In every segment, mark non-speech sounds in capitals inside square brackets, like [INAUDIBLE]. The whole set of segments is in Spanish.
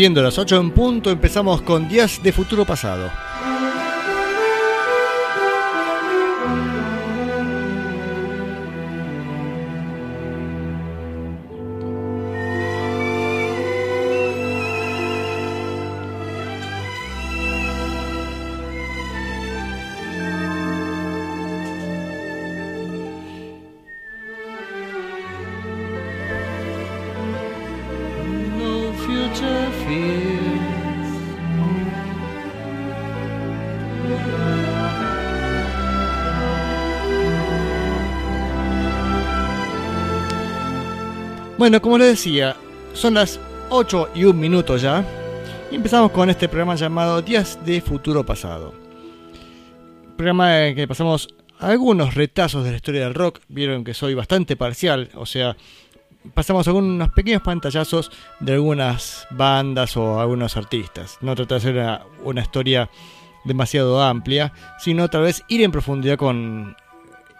Siendo las 8 en punto, empezamos con Días de Futuro Pasado. Bueno, como les decía, son las 8 y un minuto ya. Y empezamos con este programa llamado Días de Futuro Pasado. Programa en que pasamos algunos retazos de la historia del rock. Vieron que soy bastante parcial, o sea, pasamos algunos pequeños pantallazos de algunas bandas o algunos artistas. No tratar de hacer una, historia demasiado amplia, sino tal vez ir en profundidad con,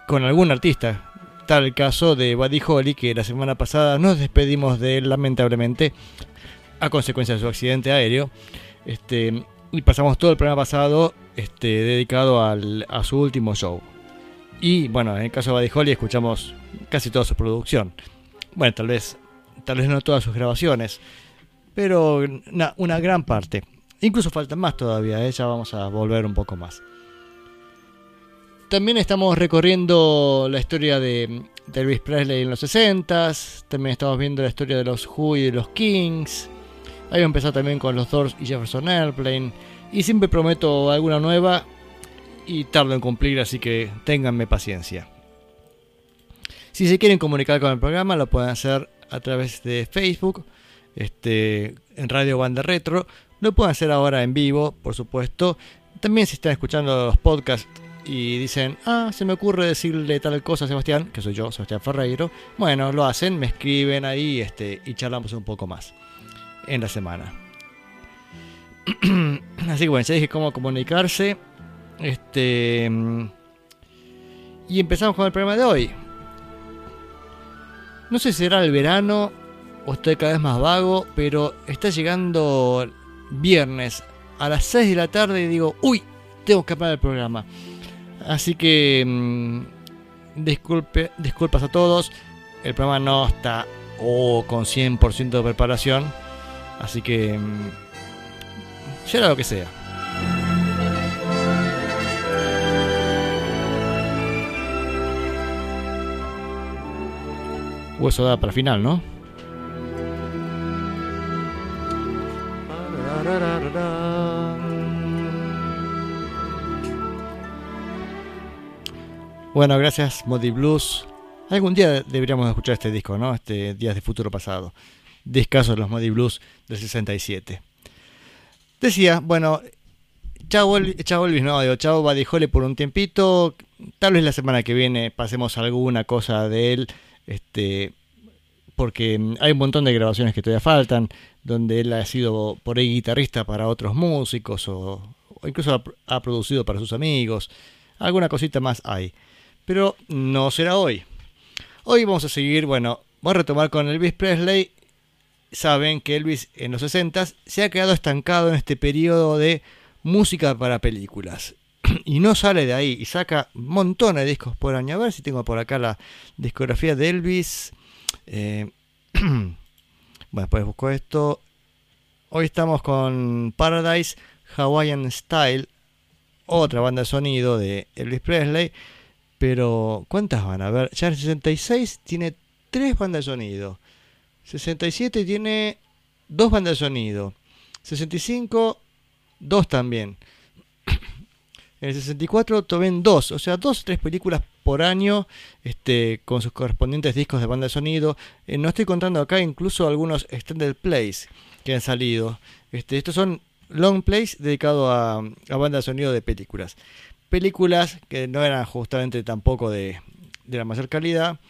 con algún artista. El caso de Buddy Holly, que la semana pasada nos despedimos de él lamentablemente a consecuencia de su accidente aéreo. Este, y pasamos todo el programa pasado este, dedicado a su último show. Y bueno, en el caso de Buddy Holly escuchamos casi toda su producción. Bueno, tal vez, tal vez no todas sus grabaciones, pero na- una gran parte. Incluso faltan más todavía, ¿eh? ya vamos a volver un poco más. También estamos recorriendo la historia de, de Elvis Presley en los 60s. También estamos viendo la historia de los Who y de los Kings. Ahí empezar también con los Doors y Jefferson Airplane. Y siempre prometo alguna nueva y tardo en cumplir, así que ténganme paciencia. Si se quieren comunicar con el programa, lo pueden hacer a través de Facebook, este, en Radio Banda Retro. Lo pueden hacer ahora en vivo, por supuesto. También si están escuchando los podcasts y dicen, ah, se me ocurre decirle tal cosa a Sebastián, que soy yo, Sebastián Ferreiro. Bueno, lo hacen, me escriben ahí este, y charlamos un poco más en la semana. [CLEARS THROAT] Así que bueno, ya dije cómo comunicarse. Este. Y empezamos con el programa de hoy. No sé si será el verano o estoy cada vez más vago, pero está llegando viernes a las 6 de la tarde y digo, uy, tengo que parar el programa. Así que mm, disculpe, disculpas a todos, el programa no está oh, con 100% de preparación, así que mm, será lo que sea. O eso da para final, ¿no? Bueno, gracias Modi Blues. Algún día deberíamos escuchar este disco, ¿no? Este Días de Futuro Pasado. Discaso de los Modi Blues del 67. Decía, bueno, chao, El- chao Elvis, no, digo, chao Holly por un tiempito. Tal vez la semana que viene pasemos alguna cosa de él. Este, porque hay un montón de grabaciones que todavía faltan, donde él ha sido por ahí guitarrista para otros músicos o, incluso ha producido para sus amigos. Alguna cosita más hay. Pero no será hoy. Hoy vamos a seguir, bueno, voy a retomar con Elvis Presley. Saben que Elvis en los 60 se ha quedado estancado en este periodo de música para películas. [CLEARS THROAT] Y no sale de ahí y saca montones de discos por año. A ver si tengo por acá la discografía de Elvis. Eh, [CLEARS THROAT] bueno, después busco esto. Hoy estamos con Paradise Hawaiian Style, otra banda de sonido de Elvis Presley. Pero, ¿cuántas van a ver? Ya el 66 tiene tres bandas de sonido. 67 tiene dos bandas de sonido. 65, dos también. En el 64 tomen dos, o sea, dos o tres películas por año este, con sus correspondientes discos de banda de sonido. Eh, no estoy contando acá incluso algunos extended plays que han salido. Este, estos son long plays dedicados a, a banda de sonido de películas. Películas que no eran justamente tampoco de, de la mayor calidad.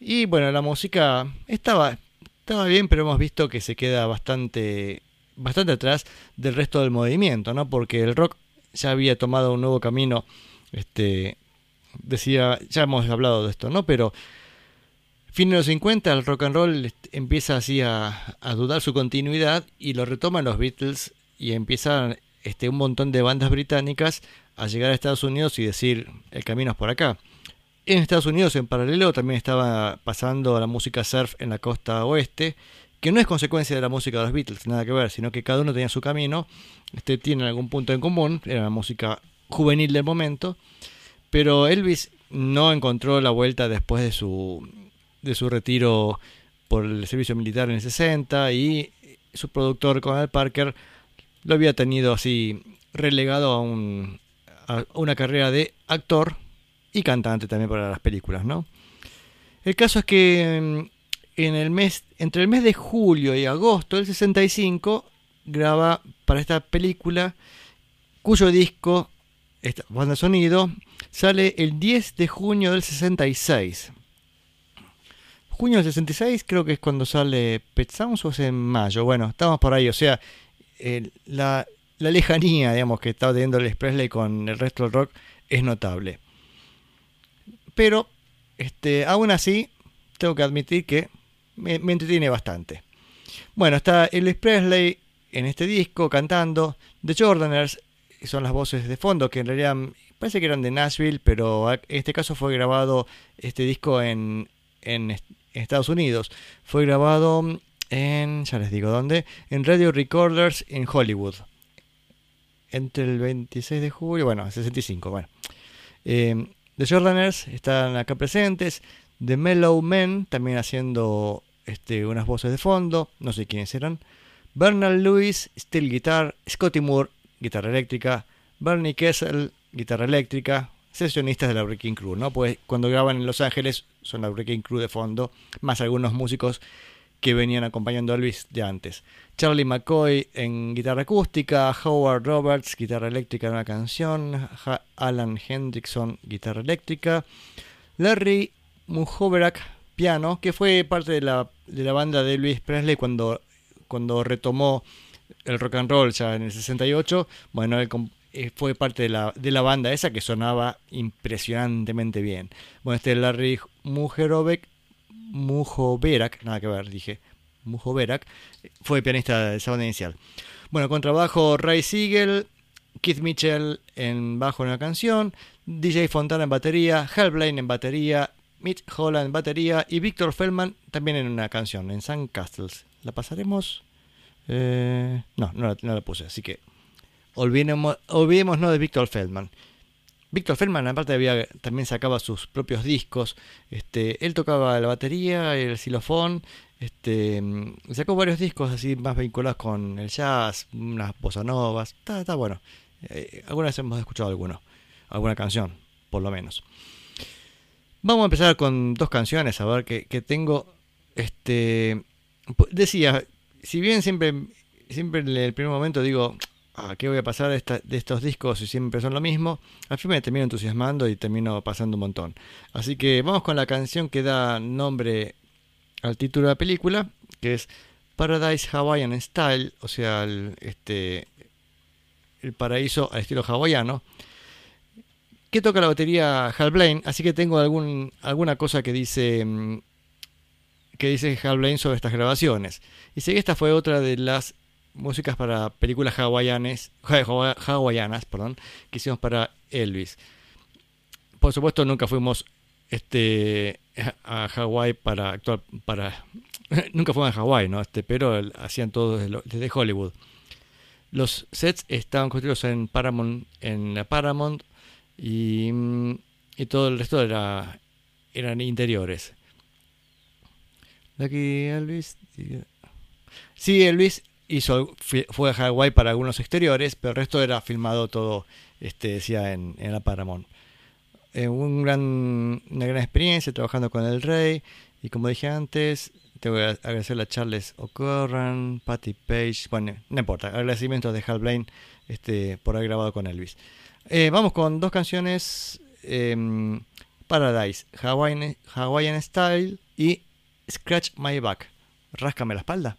Y bueno, la música estaba, estaba bien, pero hemos visto que se queda bastante, bastante atrás del resto del movimiento, ¿no? Porque el rock ya había tomado un nuevo camino. Este, decía, ya hemos hablado de esto, ¿no? Pero Fin de los 50 el rock and roll empieza así a, dudar su continuidad y lo retoman los Beatles y empiezan este, un montón de bandas británicas a llegar a Estados Unidos y decir el camino es por acá. En Estados Unidos en paralelo también estaba pasando la música surf en la costa oeste, que no es consecuencia de la música de los Beatles, nada que ver, sino que cada uno tenía su camino, este, tiene algún punto en común, era la música juvenil del momento, pero Elvis no encontró la vuelta después de su, de su retiro por el servicio militar en el 60 y su productor Conal Parker lo había tenido así relegado a, un, una carrera de actor y cantante también para las películas, ¿no? El caso es que mm, en el mes, entre el mes de julio y agosto del 65 graba para esta película cuyo disco, banda sonido, sale el 10 de junio del 66. Junio del 66 creo que es cuando sale Pet o es en mayo. Bueno, estamos por ahí, o sea, la, la, lejanía, digamos, que está teniendo el Presley con el resto del rock es notable. Pero, este, aún así, tengo que admitir que me, entretiene bastante. Bueno, está Elvis Presley en este disco cantando, The Jordaners, son las voces de fondo, que en realidad parece que eran de Nashville, pero en este caso fue grabado este disco en, en, Estados Unidos. Fue grabado en, ya les digo dónde, en Radio Recorders en Hollywood. Entre el 26 de julio, bueno, 65, bueno. Eh, The Jordaners están acá presentes. The Mellow Men también haciendo este, unas voces de fondo, no sé quiénes eran. Bernard Lewis, steel guitar. Scotty Moore, guitarra eléctrica. Bernie Kessel, guitarra eléctrica, sesionistas de la Breaking Crew, ¿no? Pues cuando graban en Los Ángeles son la Breaking Crew de fondo, más algunos músicos que venían acompañando a Elvis de antes. Charlie McCoy en guitarra acústica, Howard Roberts, guitarra eléctrica en una canción, Alan Hendrickson, guitarra eléctrica, Larry Muhoverak, piano, que fue parte de la, de la banda de Elvis Presley cuando, cuando retomó el rock and roll ya en el 68. Bueno, él eh, fue parte de la, de la banda esa que sonaba impresionantemente bien. Bueno, este Larry Mujerovec, Mujoverak, nada que ver, dije, Mujoverak, fue pianista de esa banda inicial. Bueno, con trabajo Ray Siegel, Keith Mitchell en bajo en la canción, DJ Fontana en batería, Hal Blaine en batería, Mitch Holland en batería y Victor Feldman también en una canción, en Sun Castles. ¿La pasaremos? Eh, no, no la puse, así que Olvidemos, no de Víctor Feldman. Víctor Feldman, aparte, había, también sacaba sus propios discos. Este, él tocaba la batería, el xilofón. Este, sacó varios discos así más vinculados con el jazz, unas bossa novas. Está, bueno. Eh, algunas hemos escuchado alguno, alguna canción, por lo menos. Vamos a empezar con dos canciones, a ver que, que tengo. Este, decía, si bien siempre, siempre en el primer momento digo, ¿a qué voy a pasar de, estos discos si siempre son lo mismo? Al fin me termino entusiasmando y termino pasando un montón. Así que vamos con la canción que da nombre al título de la película, que es Paradise Hawaiian Style, o sea, el, este, el paraíso al estilo hawaiano, que toca la batería Hal Blaine, así que tengo alguna cosa que dice mm, que dice Hal Blaine sobre estas grabaciones. Y sé que esta fue otra de las músicas para películas hawaianas, hawaianas perdón, que hicimos para Elvis. Por supuesto, nunca fuimos este, a Hawái para actuar, para, [LAUGHS] nunca fuimos a Hawái, ¿no? Este, pero hacían todo desde, Hollywood. Los sets estaban construidos en Paramount, en Paramount y, y todo el resto era, eran interiores. Aquí Elvis. Sí, Elvis hizo, fue a Hawái para algunos exteriores, pero el resto era filmado todo, este, decía, en, en la Paramount. Eh, un gran, una gran experiencia trabajando con el rey y como dije antes, te voy a agradecer a Charles O'Curran, Patty Page, bueno, no importa, agradecimientos de Hal Blaine este, por haber grabado con Elvis. Eh, vamos con dos canciones, em, Paradise, Hawaiian, Hawaiian Style y Scratch My Back, Ráscame la espalda.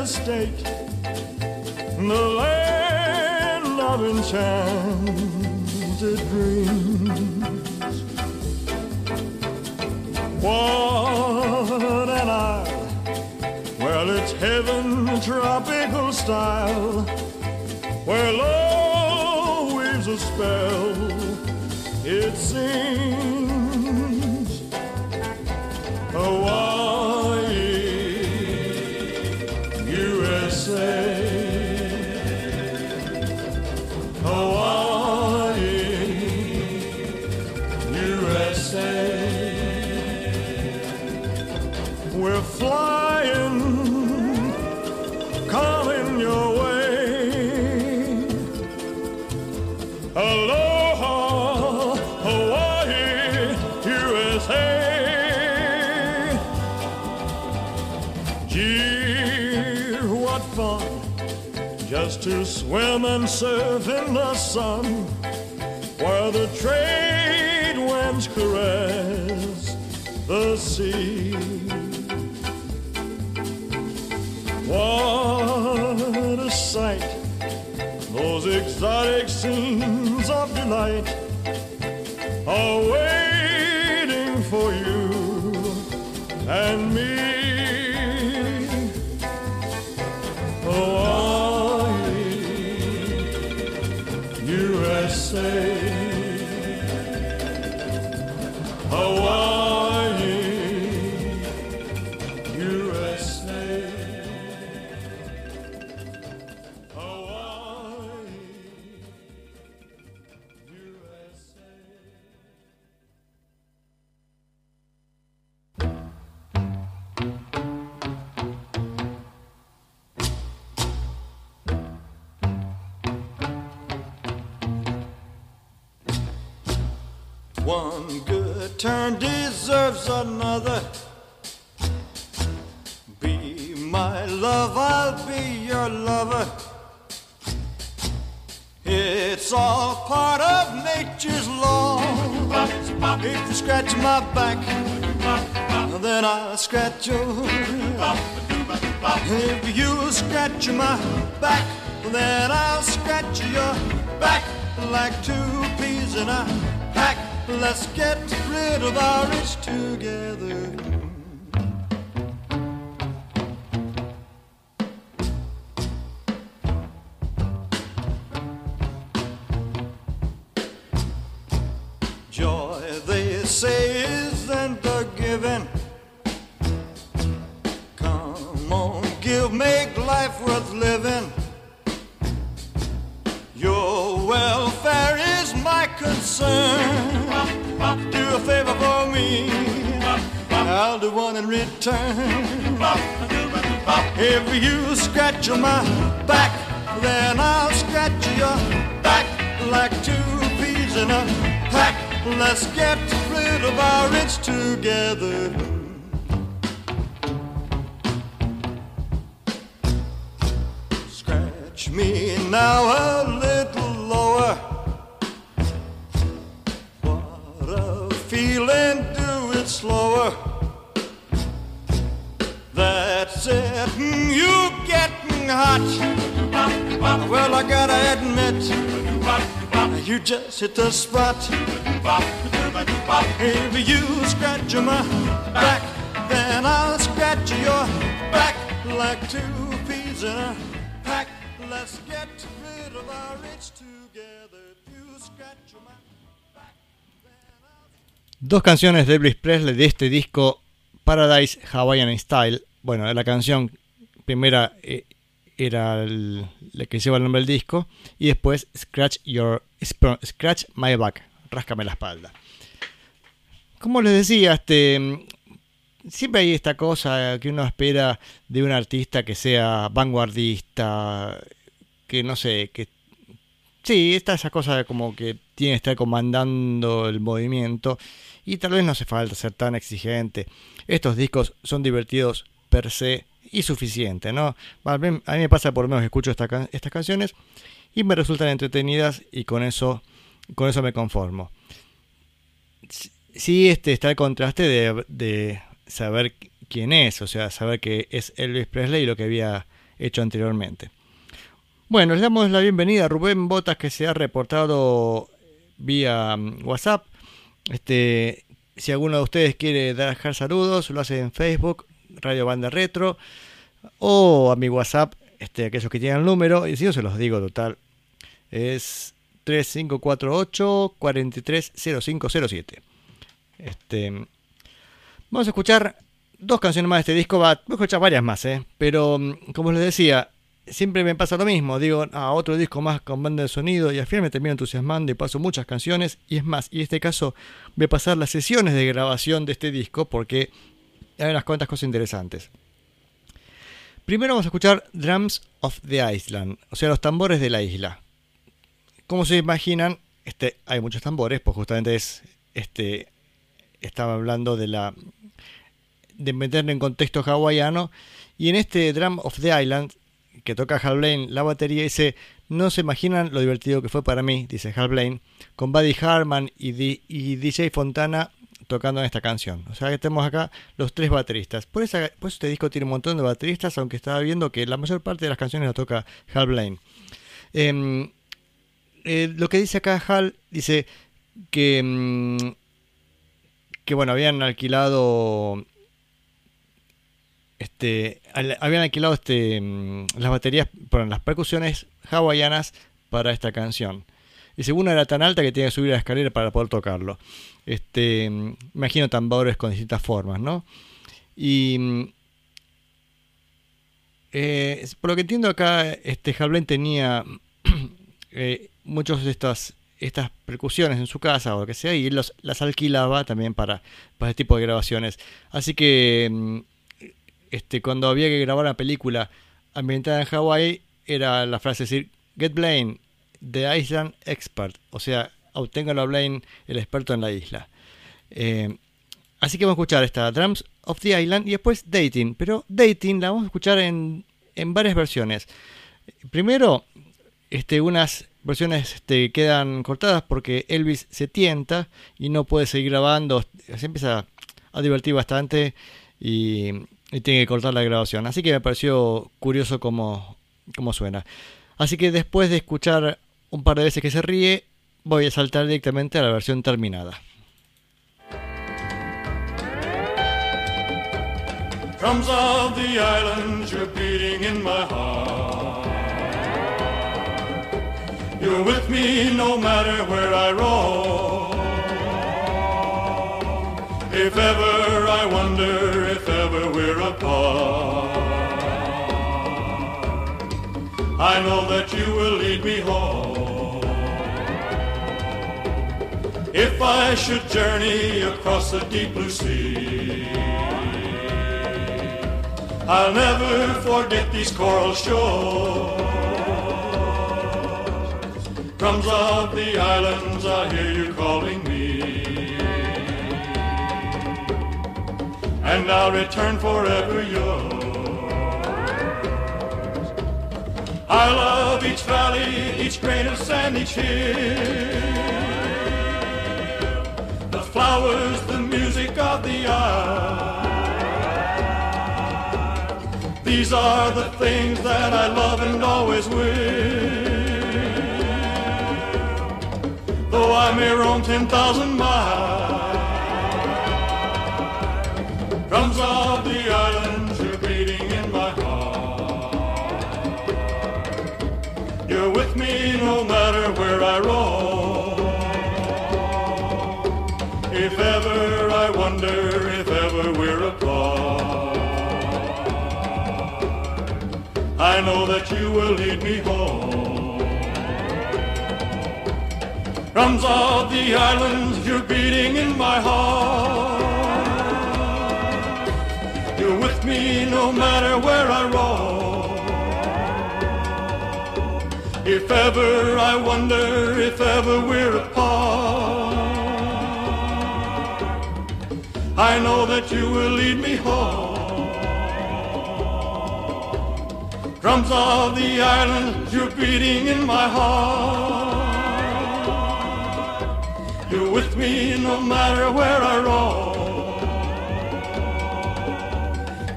The state, the land of enchanted dreams. What an isle! Well, it's heaven, tropical style, where love weaves a spell. It sings. To swim and surf in the sun while the trade winds caress the sea. What a sight! Those exotic scenes of delight Dos canciones de Elvis Presley de este disco Paradise Hawaiian Style. Bueno, la canción primera eh, era la que lleva el nombre del disco y después Scratch Your Scratch My Back, ráscame la espalda. Como les decía, este siempre hay esta cosa que uno espera de un artista que sea vanguardista, que no sé, que Sí, está esa cosa como que tiene que estar comandando el movimiento y tal vez no hace falta ser tan exigente. Estos discos son divertidos per se y suficiente, ¿no? A mí, a mí me pasa por lo menos que escucho estas canciones y me resultan entretenidas y con eso, con eso me conformo. Sí- Sí, este está el contraste de, de saber quién es, o sea, saber que es Elvis Presley y lo que había hecho anteriormente. Bueno, le damos la bienvenida a Rubén Botas que se ha reportado vía mm, WhatsApp. Este, si alguno de ustedes quiere dejar saludos, lo hace en Facebook, Radio Banda Retro, o a mi WhatsApp, este, aquellos que tienen el número, y si no se los digo total, es 3548 430507. Este, vamos a escuchar dos canciones más de este disco, va, voy a escuchar varias más, ¿eh? pero mm, como les decía, siempre me pasa lo mismo. Digo, a ah, otro disco más con banda de sonido y al final me termino entusiasmando y paso muchas canciones. Y es más, y en este caso voy a pasar las sesiones de grabación de este disco porque hay unas cuantas cosas interesantes. Primero vamos a escuchar Drums of the Island, o sea, los tambores de la isla. Como se imaginan, este, hay muchos tambores, pues justamente es, este, estaba hablando de la, de meterlo en contexto hawaiano. Y en este Drum of the Island que toca Hal Blaine la batería, dice, no se imaginan lo divertido que fue para mí, dice Hal Blaine, con Buddy Harman y, DJ Fontana tocando en esta canción. O sea que tenemos acá los tres bateristas. Por, esa, este disco tiene un montón de bateristas, aunque estaba viendo que la mayor parte de las canciones la toca Hal Blaine. Em, eh, lo que dice acá Hal, dice que, em, que bueno, habían alquilado este, habían alquilado este, mm, las baterías, perdón, las percusiones hawaianas para esta canción. Y según era tan alta que tenía que subir la escalera para poder tocarlo. Este, mm, imagino tambores con distintas formas, ¿no? Y mm, eh, por lo que entiendo acá, este tenía [CLEARS THROAT] eh, muchas de estas, estas percusiones en su casa o lo que sea, y él las alquilaba también para, para este tipo de grabaciones. Así que este, cuando había que grabar una película ambientada en Hawái, era la frase decir, Get Blaine, the Island Expert, o sea, obténgalo a Blaine, el experto en la isla. Eh, así que vamos a escuchar esta Drums of the Island y después Dating, pero Dating la vamos a escuchar en, en varias versiones. Primero, este, unas versiones este, quedan cortadas porque Elvis se tienta y no puede seguir grabando, se empieza a divertir bastante y y tiene que cortar la grabación. Así que me pareció curioso cómo, cómo suena. Así que después de escuchar un par de veces que se ríe, voy a saltar directamente a la versión terminada. Drums of the islands, you're beating in my heart. You're with me no matter where I roam. If ever I wonder if ever we're apart, I know that you will lead me home. If I should journey across the deep blue sea, I'll never forget these coral shores. Drums of the islands, I hear you calling me. And I'll return forever yours. I love each valley, each grain of sand, each hill. The flowers, the music of the isle. These are the things that I love and always will. Though I may roam 10,000 miles. Of the islands, you're beating in my heart. You're with me no matter where I roam. If ever I wonder, if ever we're apart, I know that you will lead me home. Drums of the islands, you're beating in my heart. Me no matter where I roam. If ever I wonder if ever we're apart, I know that you will lead me home. Drums of the island, you're beating in my heart. You're with me no matter where I roam.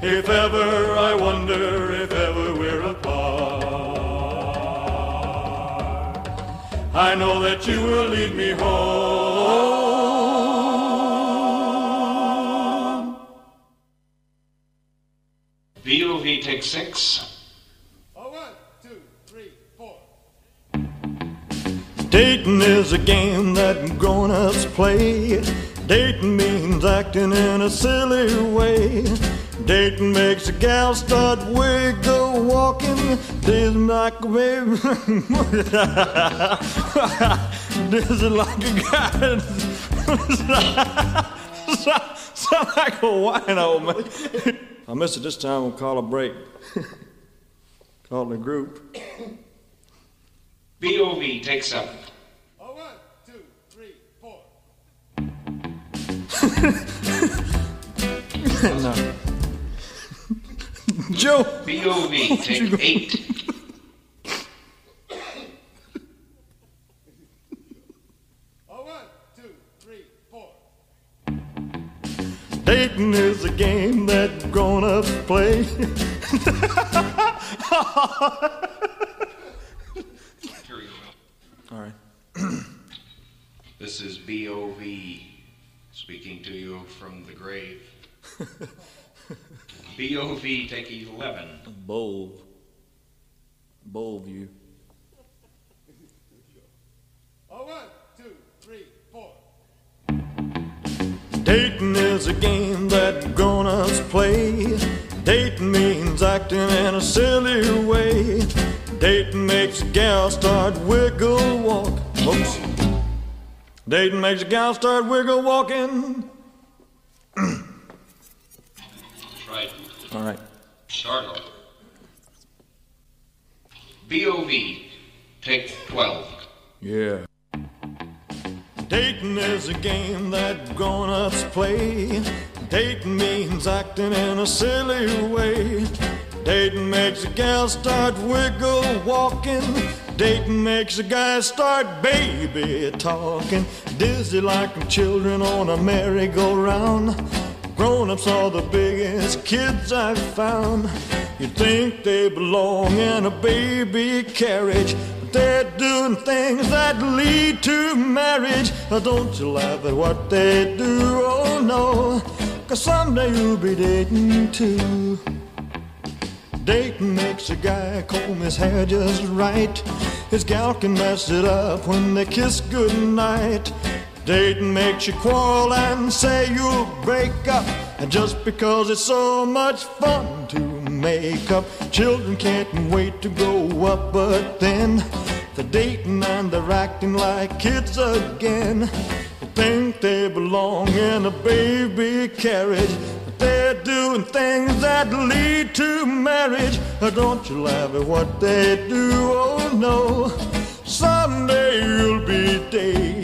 If ever I wonder if ever we're apart. I know that you will lead me home. VOV take six. Dating is a game that grown-ups play. Dating means acting in a silly way. Dating makes a gal start wiggle walking. Dating like a baby. Dating like a guy. [LAUGHS] Sound like a wino, man. I missed it this time. We'll call a break. call the group. BOV take seven. Oh, one, two, three, four. [LAUGHS] no. [LAUGHS] Joe. VOV take eight. Oh, one, two, three, four. Dating is a game that grown-ups play. Here we go. All right. [CLEARS THROAT] This is BOV speaking to you from the grave. [LAUGHS] BOV take 11. Bold. Bold view. Oh, one, two, three, four. Dating is a game that grown-ups play. Dating means acting in a silly way. Dating makes a gal start wiggle walk. Oops. Dating makes a gal start wiggle walking. That's right. All right. Start. BOV take 12. Yeah. Dating is a game that grown-ups play. Dating means acting in a silly way. Dating makes a gal start wiggle walking. Dating makes a guy start baby talking. Dizzy like children on a merry-go-round. Grown-ups are the biggest kids I've found. You'd think they belong in a baby carriage, but they're doing things that lead to marriage. Don't you laugh at what they do, oh no, cause someday you'll be dating too. Dating makes a guy comb his hair just right. His gal can mess it up when they kiss goodnight. Dating makes you quarrel and say you'll break up. And just because it's so much fun to make up, children can't wait to grow up. But then they're dating and they're acting like kids again. They think they belong in a baby carriage. But they're doing things that lead to marriage. Uh, Don't you laugh at what they do, oh no. Someday you'll be dating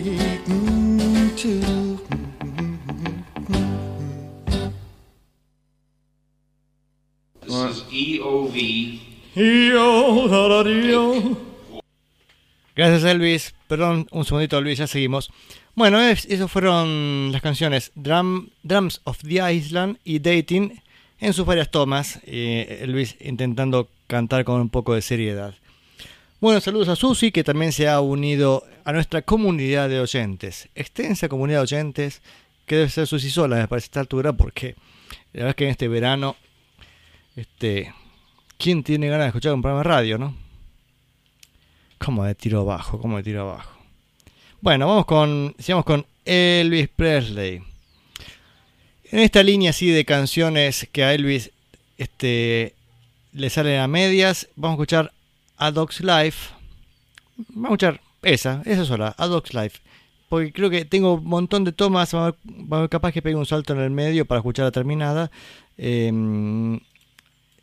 Gracias Elvis. Perdón, un segundito Elvis, ya seguimos. Bueno, es- esas fueron las canciones Drum, Drums of the Island y Dating en sus varias tomas. eh, Elvis intentando cantar con un poco de seriedad. Bueno, saludos a Susi que también se ha unido a nuestra comunidad de oyentes. Extensa comunidad de oyentes que debe ser Susi sola, me parece esta altura, porque la verdad es que en este verano, este, ¿quién tiene ganas de escuchar un programa de radio, no? Como de tiro abajo, como de tiro abajo. Bueno, vamos con, sigamos con Elvis Presley. En esta línea así de canciones que a Elvis este, le salen a medias, vamos a escuchar A Dog's Life. Vamos a escuchar esa, esa sola, A Dog's Life. Porque creo que tengo un montón de tomas, capaz que pegue un salto en el medio para escuchar la terminada. Em,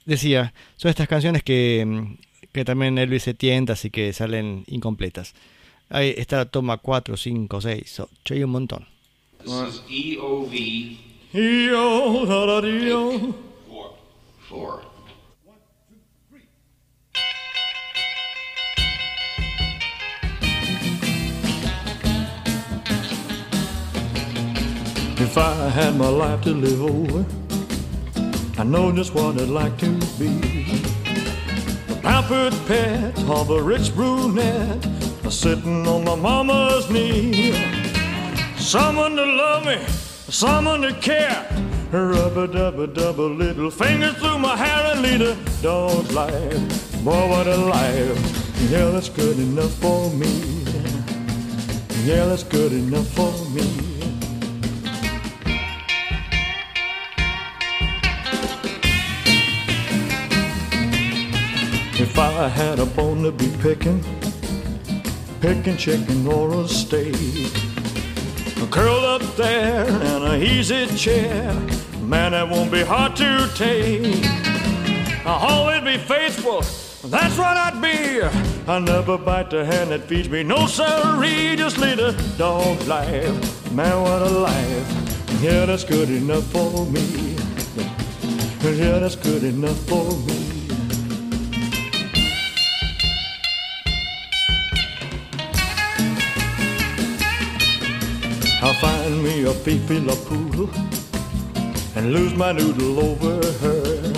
decía, son estas canciones que, que también Elvis se tienta, así que salen incompletas. Ahí está la toma 4, 5, 6, 8, hay un montón. This is EOV Yo, da, If I had my life to live over, I know just what I'd like to be. A pampered pet of a rich brunette, sitting on my mama's knee. Someone to love me, someone to care. Rubber dubber double little fingers through my hair and lead a dog's life. Boy, what a life. Yeah, that's good enough for me. Yeah, that's good enough for me. If I had a bone to be picking, picking chicken or a steak, curled up there in a easy chair, man, that won't be hard to take. I'll always be faithful, that's what I'd be. I never bite the hand that feeds me, no siree, just lead a dog's life. Man, what a life. Yeah, that's good enough for me. Yeah, that's good enough for me. I'll find me a Fifi La Poodle and lose my noodle over her.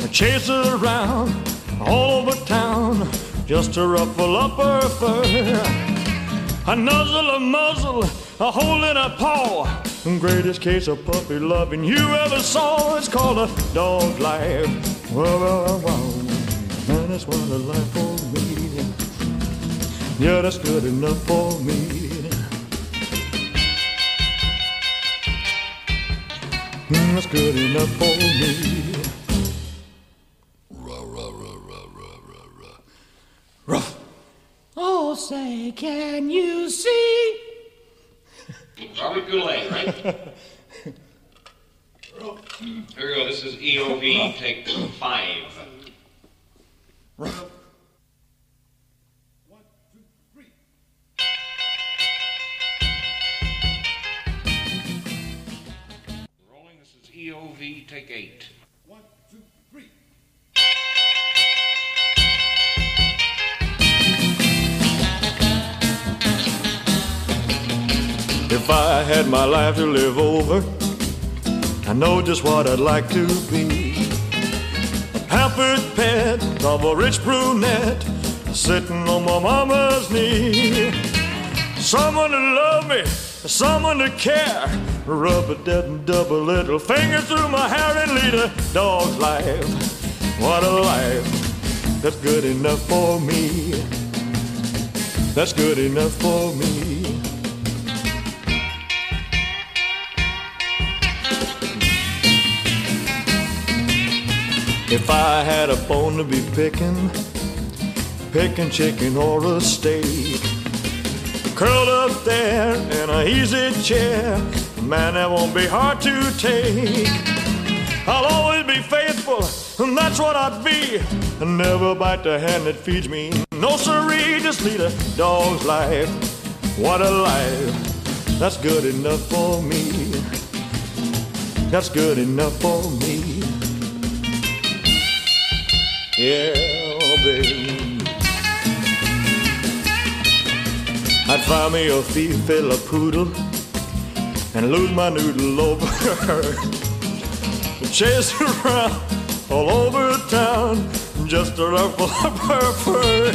I chase her around all over town just to ruffle up her fur. I nuzzle a muzzle, a hole in a paw. Greatest case of puppy loving you ever saw. It's called a dog's life. Wow, wow, wow. Man, that's what a life for me. Yeah, that's good enough for me. That's good enough for me. Rah, rah, rah, rah, rah, rah, rah. Ruff. Oh, say, can you see? Robert Goulet, right? [LAUGHS] Here we go. This is EOV, take five. Rolling, this is EOV, take eight. If I had my life to live over, I know just what I'd like to be. A pampered pet of a rich brunette, sitting on my mama's knee. Someone to love me, someone to care. Rub a dead and double little finger through my hair and lead a dog's life. What a life, that's good enough for me. That's good enough for me. If I had a bone to be picking, picking chicken or a steak, curled up there in an easy chair, man, that won't be hard to take. I'll always be faithful, and that's what I'd be. And never bite the hand that feeds me. No siree, just lead a dog's life. What a life. That's good enough for me. That's good enough for me. Yeah, baby. I'd find me a female poodle and lose my noodle over her. [LAUGHS] Chase her around all over town just to ruffle up her fur.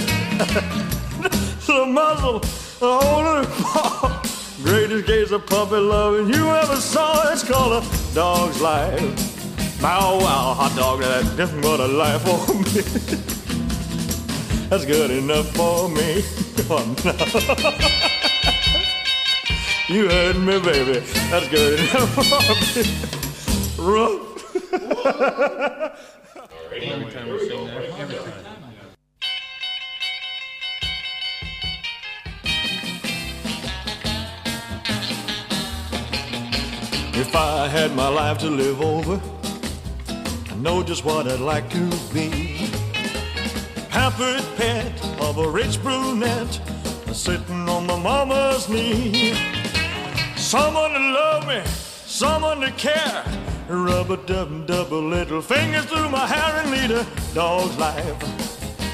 the muzzle, the her paw. Greatest case of puppy loving you ever saw. It's called a dog's life. Bow wow, hot dog, that's just what a life for me. [LAUGHS] That's good enough for me. [LAUGHS] Oh, [LAUGHS] no. You heard me, baby. That's good enough [LAUGHS] for me. Rough. If I had my life to live over, I know just what I'd like to be. Pampered pet of a rich brunette, sitting on my mama's knee. Someone to love me, someone to care. Rub a dub double little fingers through my hair and lead a dog's life.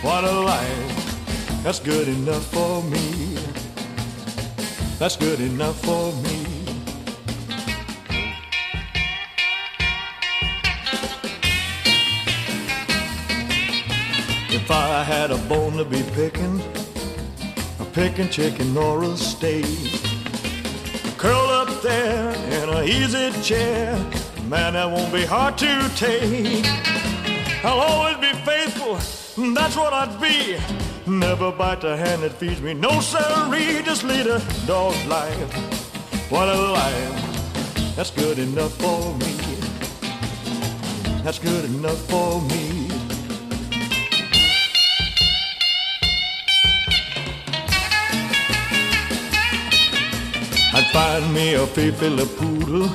What a life, that's good enough for me. That's good enough for me. Had a bone to be picking, a picking chicken or a steak. Curled up there in a easy chair, man, that won't be hard to take. I'll always be faithful, that's what I'd be. Never bite the hand that feeds me, no siree, just lead a dog's life. What a life, that's good enough for me. That's good enough for me. Find me a Fifi poodle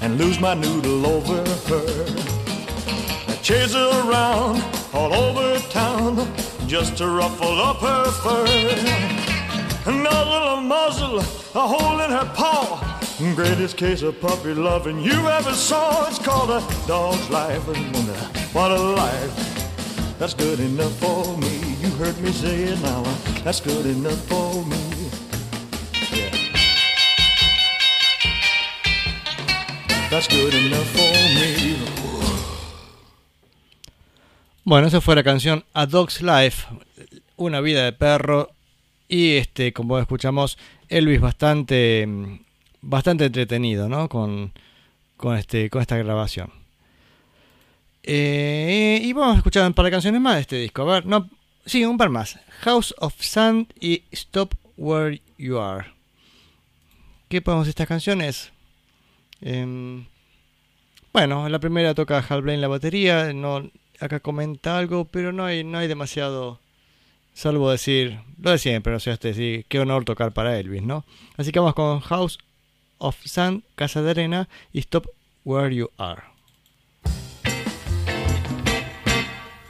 and lose my noodle over her. I'd chase her around all over town just to ruffle up her fur. Another muzzle, a hole in her paw. Greatest case of puppy loving you ever saw. It's called a dog's life. And what a life. That's good enough for me. You heard me say it now. That's good enough for me. That's good enough for me. Bueno, esa fue la canción A Dog's Life, una vida de perro. Y este, como escuchamos, Elvis bastante, bastante entretenido, ¿no? Con, con, este, con esta grabación. Eh, y vamos a escuchar un par de canciones más de este disco. A ver, no, sí, un par más. House of Sand y Stop Where You Are. ¿Qué podemos de estas canciones? Eh, bueno, la primera toca Hal Blaine la batería, no, acá comenta algo, pero no hay, no hay demasiado, salvo decir, lo de siempre, o sea, este, sí, qué honor tocar para Elvis, ¿no? Así que vamos con House of Sand, Casa de Arena y Stop Where You Are.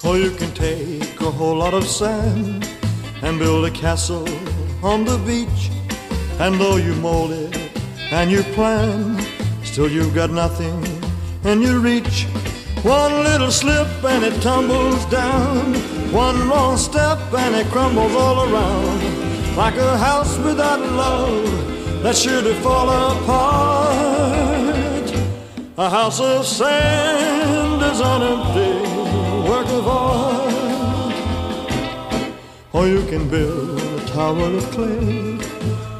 Or you can take a whole lot of sand and build a castle on the beach. And though you mold it and you plan, still you've got nothing and you reach. One little slip and it tumbles down. One wrong step and it crumbles all around. Like a house without love that's sure to fall apart. A house of sand is an empty work of art. Or you can build a tower of clay.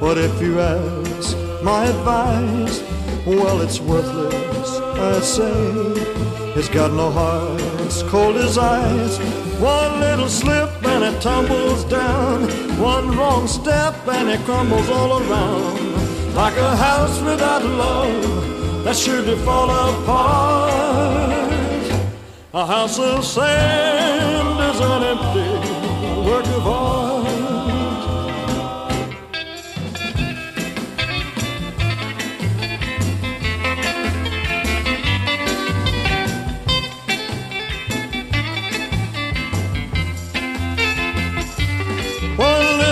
What if you ask my advice? Well, it's worthless, I say. It's got no heart, it's cold as ice. One little slip and it tumbles down. One wrong step and it crumbles all around. Like a house without love, that's sure to fall apart. A house of sand is an empty work of art.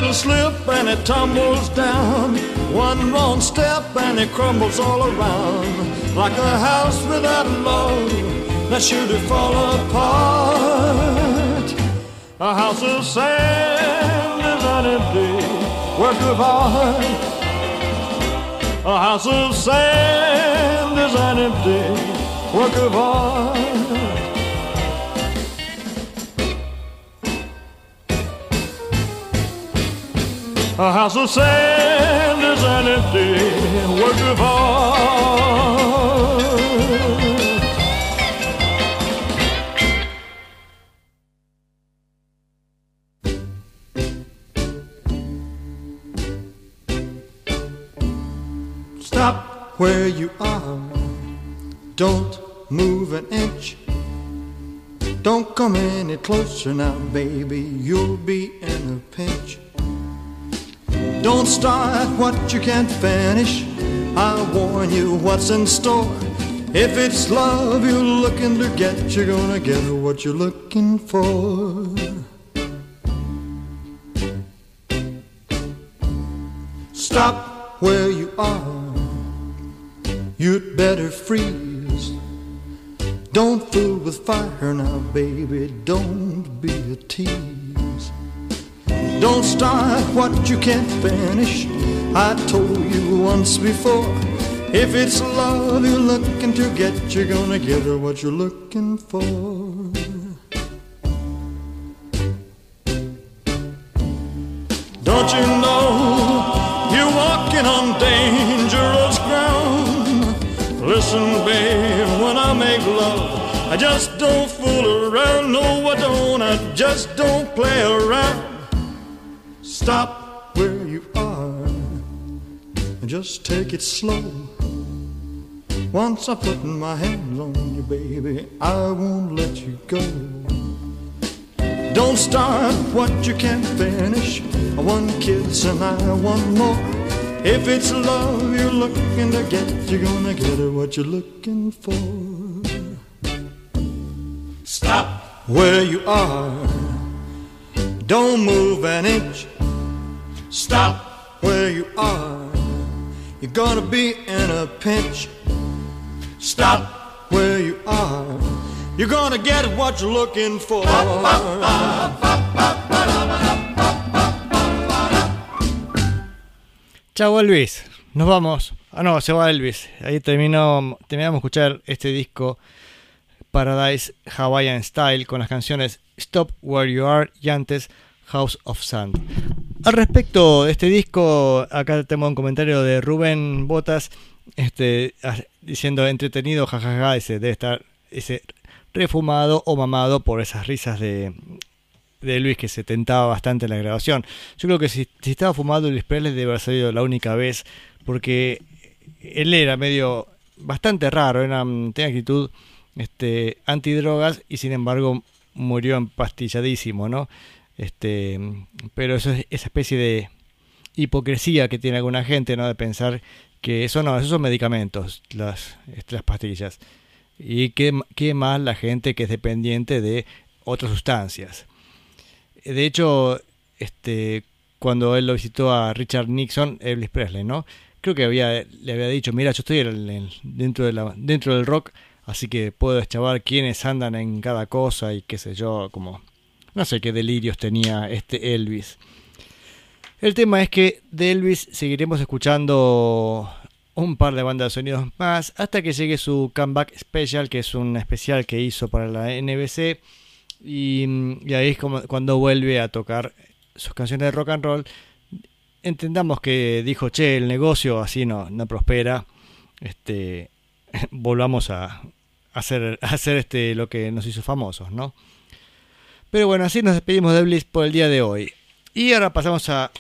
Little slip and it tumbles down. One wrong step and it crumbles all around. Like a house without a love that sure to fall apart. A house of sand is an empty work of art. A house of sand is an empty work of art. A house of sand is an empty work of art. Stop where you are. Don't move an inch. Don't come any closer now, baby. You'll be in a pinch. Don't start what you can't finish. I warn you what's in store. If it's love you're looking to get, you're gonna get what you're looking for. Stop where you are. You'd better freeze. Don't fool with fire now, baby. Don't be a tease. Don't start what you can't finish. I told you once before. If it's love you're looking to get, you're gonna get her what you're looking for. Don't you know you're walking on dangerous ground? Listen, babe, when I make love, I just don't fool around. No, I don't. I just don't play around. Stop where you are and just take it slow. Once I put my hands on you, baby, I won't let you go. Don't start what you can't finish. One kiss and I want more. If it's love you're looking to get, you're gonna get it what you're looking for. Stop where you are. Don't move an inch. Stop where you are. You're gonna be in a pinch. Stop where you are. You're gonna get what you're looking for. Chao Elvis, nos vamos. Ah, no, se va Elvis. Ahí terminó, terminamos de escuchar este disco Paradise Hawaiian Style con las canciones Stop Where You Are y antes House of Sand. Al respecto de este disco, acá tengo un comentario de Rubén Botas este, diciendo entretenido, jajaja, ese debe estar ese refumado o mamado por esas risas de, de Luis que se tentaba bastante en la grabación. Yo creo que si, estaba fumado Luis Presley debe haber salido la única vez porque él era medio bastante raro, era, tenía actitud este, antidrogas y sin embargo murió empastilladísimo, ¿no? Este, pero eso es esa especie de hipocresía que tiene alguna gente, ¿no? De pensar que eso no, esos son medicamentos, las, este, las pastillas. Y que, que más la gente que es dependiente de otras sustancias. De hecho, este, cuando él lo visitó a Richard Nixon, Elvis Presley, ¿no? Creo que había, le había dicho, mira, yo estoy dentro, dentro del rock, así que puedo deschavar quiénes andan en cada cosa y qué sé yo, como... No sé qué delirios tenía este Elvis. El tema es que de Elvis seguiremos escuchando un par de bandas de sonidos más hasta que llegue su comeback special, que es un especial que hizo para la NBC. Y, ahí es como cuando vuelve a tocar sus canciones de rock and roll. Entendamos que dijo, che, el negocio así no, no prospera. Este, [LAUGHS] volvamos a hacer, a hacer este, lo que nos hizo famosos, ¿no? Pero bueno, así nos despedimos de Bliss por el día de hoy. Y ahora pasamos a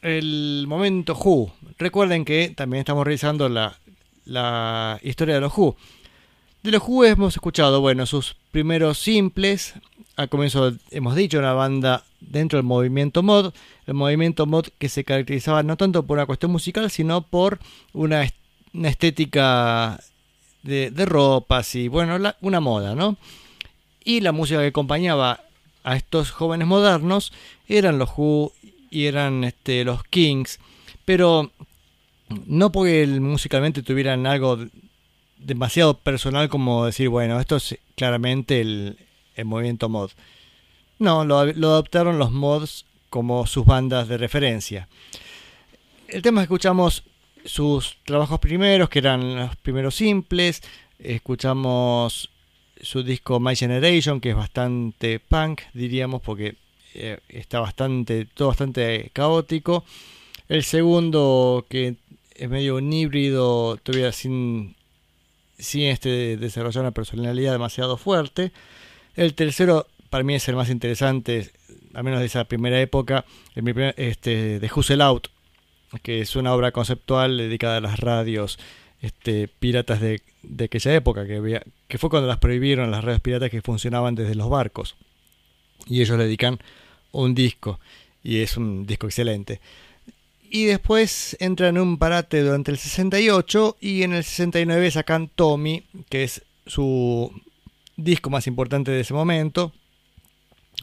el momento Who. Recuerden que también estamos revisando la, la historia de los Who. De los Who hemos escuchado, bueno, sus primeros simples. Al comienzo hemos dicho, una banda dentro del movimiento mod. El movimiento mod que se caracterizaba no tanto por una cuestión musical, sino por una, una estética de, de ropas y, bueno, una moda, ¿no? Y la música que acompañaba a estos jóvenes modernos eran los Who y eran este, los Kings, pero no porque musicalmente tuvieran algo de- demasiado personal como decir, bueno, esto es claramente el, el movimiento mod. No, lo, lo adoptaron los mods como sus bandas de referencia. El tema es que escuchamos sus trabajos primeros, que eran los primeros simples, escuchamos su disco My Generation, que es bastante punk, diríamos, porque eh, está bastante, todo bastante caótico. El segundo, que es medio un híbrido, todavía sin, sin este desarrollar una personalidad demasiado fuerte. El tercero, para mí, es el más interesante, al menos de esa primera época, el primer, este, de Hustle Out, que es una obra conceptual dedicada a las radios este, piratas de, de aquella época, que, que fue cuando las prohibieron las radios piratas que funcionaban desde los barcos. Y ellos le dedican un disco, y es un disco excelente. Y después entran en un parate durante el 68 y en el 69 sacan Tommy, que es su disco más importante de ese momento.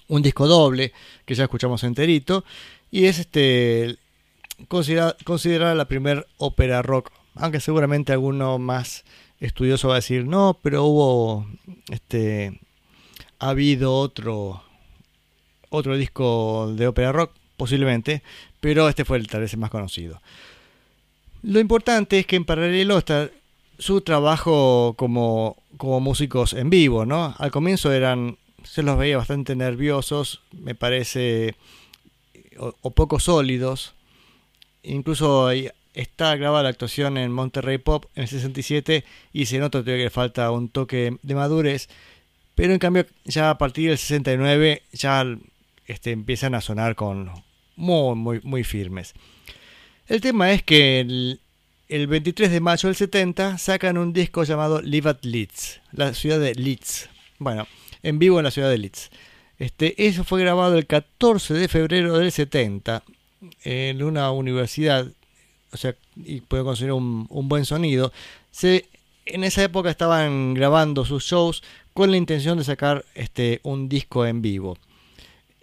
Un disco doble, que ya escuchamos enterito. Y es este considerada, la primer ópera rock. Aunque seguramente alguno más estudioso va a decir, no, pero hubo este ha habido otro otro disco de ópera rock, posiblemente, pero este fue el tal vez el más conocido. Lo importante es que en paralelo está su trabajo como, como músicos en vivo, ¿no? Al comienzo eran, se los veía bastante nerviosos, me parece o, o poco sólidos. Incluso hay- está grabada la actuación en Monterrey Pop en el 67 y se nota todavía que le falta un toque de madurez. Pero en cambio, ya a partir del 69 ya este, empiezan a sonar con muy, muy, firmes. El tema es que el, el 23 de mayo del 70 sacan un disco llamado Live at Leeds, la ciudad de Leeds. Bueno, en vivo en la ciudad de Leeds. Este, eso fue grabado el 14 de febrero del 70 en una universidad, o sea, y puede conseguir un, un buen sonido. Se, en esa época estaban grabando sus shows con la intención de sacar este, un disco en vivo.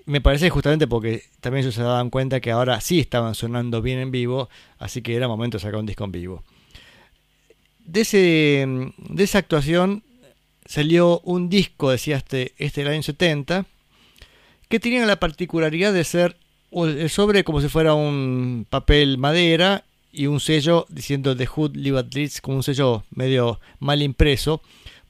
Me parece justamente porque también se daban cuenta que ahora sí estaban sonando bien en vivo, así que era momento de sacar un disco en vivo. De, ese, de esa actuación salió un disco, decía este, este del año 70, que tenía la particularidad de ser el sobre como si fuera un papel madera y un sello diciendo The Hood Live at como un sello medio mal impreso,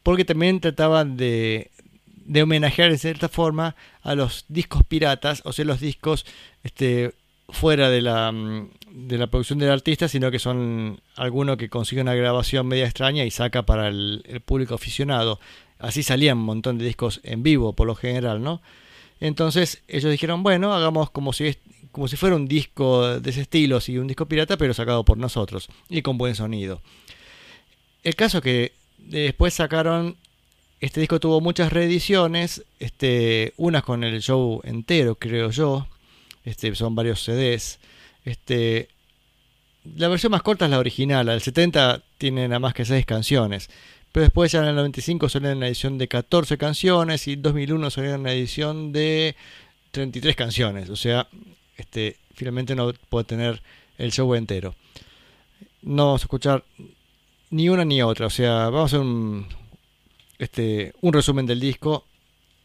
porque también trataban de, de homenajear en cierta forma a los discos piratas, o sea, los discos este, fuera de la, mm, de la producción del artista, sino que son alguno que consigue una grabación media extraña y saca para el, el público aficionado. Así salían un montón de discos en vivo, por lo general, ¿no? Entonces ellos dijeron, bueno, hagamos como si, como si fuera un disco de ese estilo, sí, un disco pirata, pero sacado por nosotros y con buen sonido. El caso que después sacaron, este disco tuvo muchas reediciones, este, unas con el show entero, creo yo, este, son varios CDs. Este, la versión más corta es la original, del 70 tiene nada más que 6 canciones. Pero después ya en el 95 salió una edición de 14 canciones y en 2001 salió una edición de 33 canciones. O sea, este, finalmente no puede tener el show entero. No vamos a escuchar ni una ni otra. O sea, vamos a hacer un, este, un resumen del disco,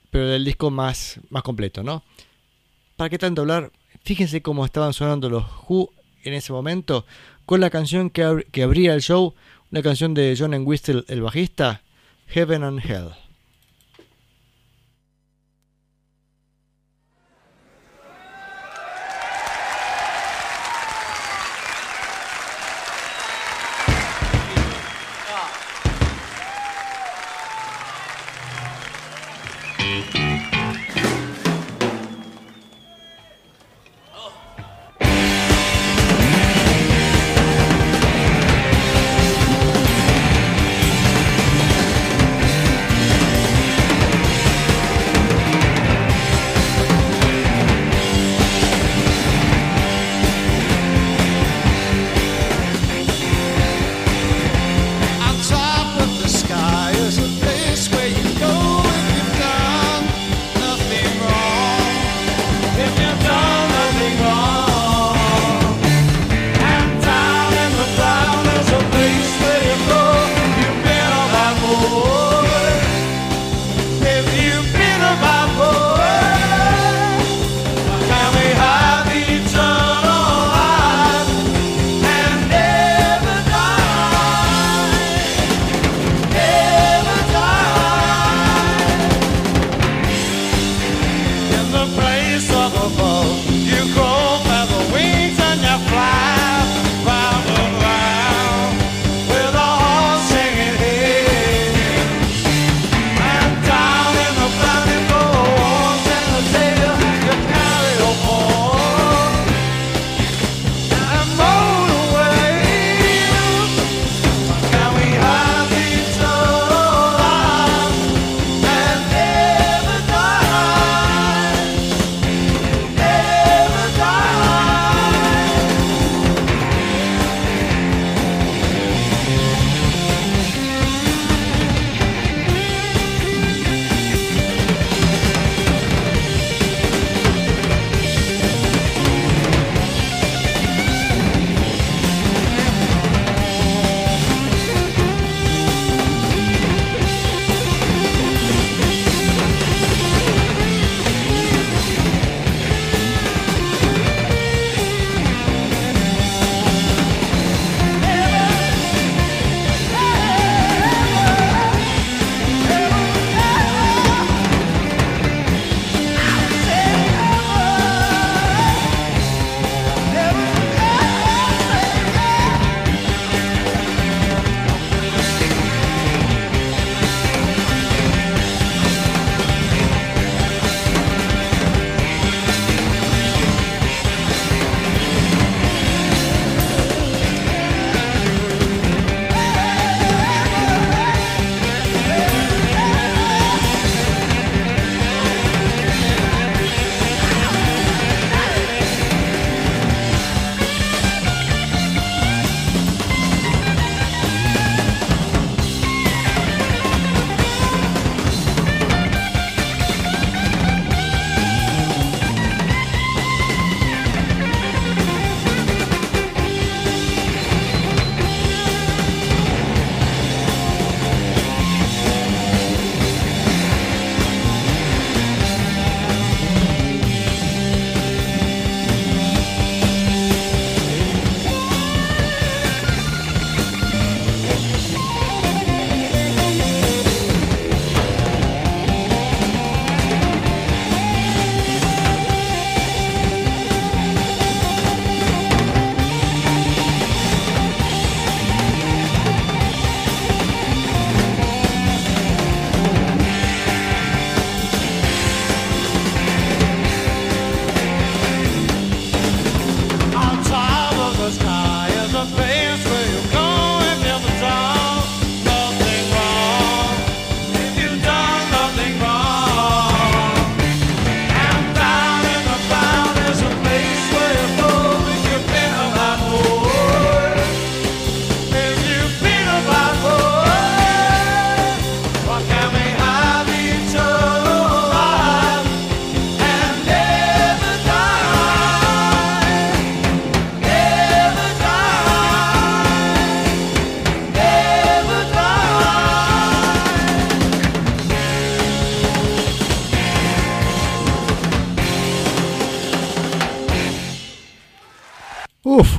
pero del disco más, más completo, ¿no? ¿Para qué tanto hablar? Fíjense cómo estaban sonando los Who en ese momento con la canción que, ab- que abría el show, una canción de John Entwistle, el bajista, Heaven and Hell.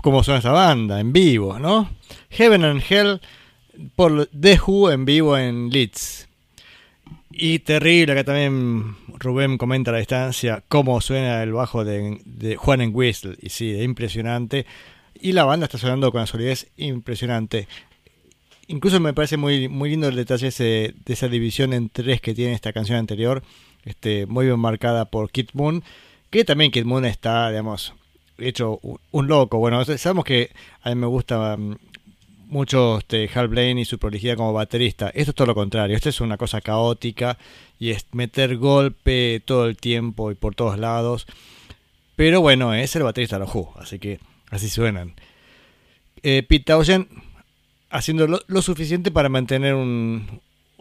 Cómo suena esa banda en vivo, ¿no? Heaven and Hell por The Who en vivo en Leeds. Y terrible, acá también Rubén comenta a la distancia cómo suena el bajo de, Juan en Whistle. Y sí, es impresionante. Y la banda está sonando con una solidez impresionante. Incluso me parece muy, muy lindo el detalle de esa división en tres que tiene esta canción anterior. Este, muy bien marcada por Kid Moon. Que también Kid Moon está, digamos, hecho un loco. Bueno, sabemos que a mí me gusta mm, mucho este, Hal Blaine y su prolijidad como baterista. Esto es todo lo contrario. Esto es una cosa caótica y es meter golpe todo el tiempo y por todos lados. Pero bueno, es el baterista de los Who, así que así suenan. Eh, Pete Townshend haciendo lo, suficiente para mantener un,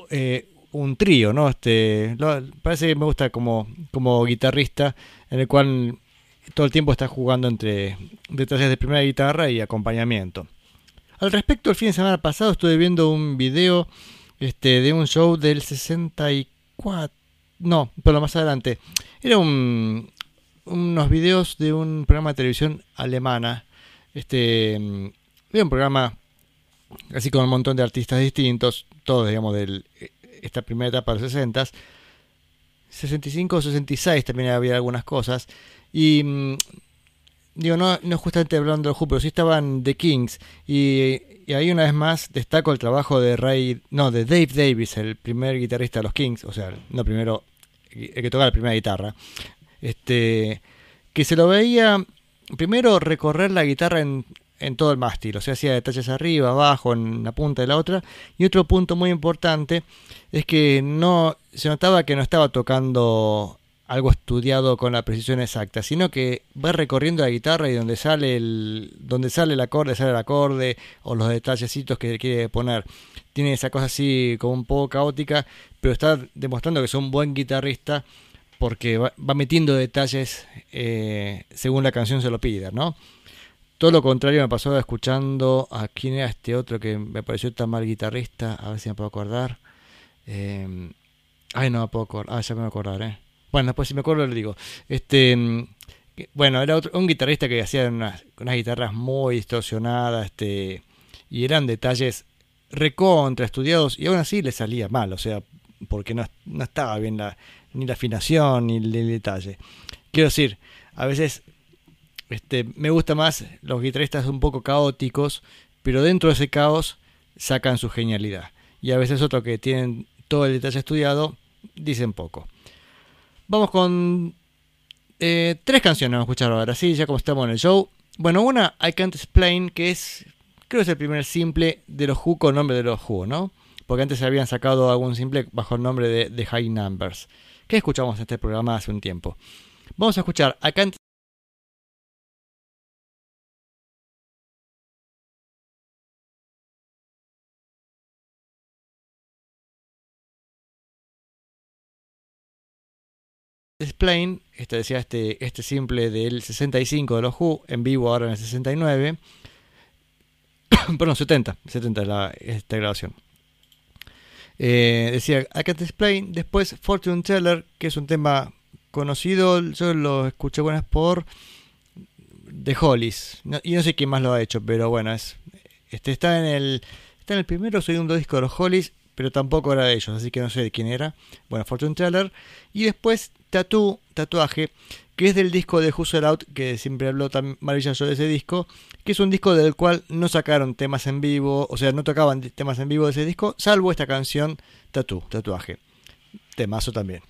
eh, un trío, ¿no? Este, parece que me gusta como, como guitarrista, en el cual todo el tiempo está jugando entre detalles de primera guitarra y acompañamiento. Al respecto, el fin de semana pasado estuve viendo un video este, de un show del 64. No, pero más adelante. Era un, unos videos de un programa de televisión alemana. Este, era un programa así con un montón de artistas distintos, todos, digamos, de esta primera etapa de los 60. 65 o 66 también había algunas cosas. Y mm, digo, no, no justamente hablando del Who, pero sí estaban The Kings. Y, ahí una vez más destaco el trabajo de Ray, no, de Dave Davis, el primer guitarrista de los Kings, o sea, no primero, el que toca la primera guitarra. Este, que se lo veía primero recorrer la guitarra en, en todo el mástil, o sea, hacía detalles arriba, abajo, en la punta de la otra. Y otro punto muy importante es que no se notaba que no estaba tocando algo estudiado con la precisión exacta, sino que va recorriendo la guitarra y donde sale el, donde sale el acorde, sale el acorde, o los detallecitos que quiere poner. Tiene esa cosa así como un poco caótica, pero está demostrando que es un buen guitarrista porque va, metiendo detalles eh, según la canción se lo pida, ¿no? Todo lo contrario me pasó escuchando a quién era este otro que me pareció tan mal guitarrista, a ver si me puedo acordar. Eh, ay, no me puedo acordar, ah, ya me voy a acordar, eh. Bueno, después si me acuerdo le digo. Este, mm, bueno, era otro, un guitarrista que hacía unas, guitarras muy distorsionadas, este, y eran detalles recontra estudiados, y aún así le salía mal, o sea, porque no, no estaba bien la, ni la afinación ni el, detalle. Quiero decir, a veces este, me gusta más los guitarristas un poco caóticos, pero dentro de ese caos sacan su genialidad. Y a veces otros que tienen todo el detalle estudiado dicen poco. Vamos con eh, tres canciones, vamos a escuchar ahora, sí, ya como estamos en el show. Bueno, una, I Can't Explain, que es, creo que es el primer simple de los Who con nombre de los Who, ¿no? Porque antes se habían sacado algún simple bajo el nombre de, de High Numbers, que escuchamos en este programa hace un tiempo. Vamos a escuchar I Can't Explain, este decía este, este simple del 65 de los Who, en vivo ahora en el 69. [COUGHS] Perdón, 70, 70 la, esta grabación. Eh, decía I Can't Explain, después Fortune Teller, que es un tema conocido, yo lo escuché buenas por The Hollies, y no sé quién más lo ha hecho, pero bueno, es, este está en el está en el primero o segundo disco de los Hollies, pero tampoco era de ellos, así que no sé de quién era. Bueno, Fortune Teller. Y después Tattoo, Tatuaje, que es del disco de Hustle Out, que siempre habló tan maravilloso de ese disco, que es un disco del cual no sacaron temas en vivo, o sea, no tocaban temas en vivo de ese disco, salvo esta canción Tattoo, Tatuaje. Temazo también.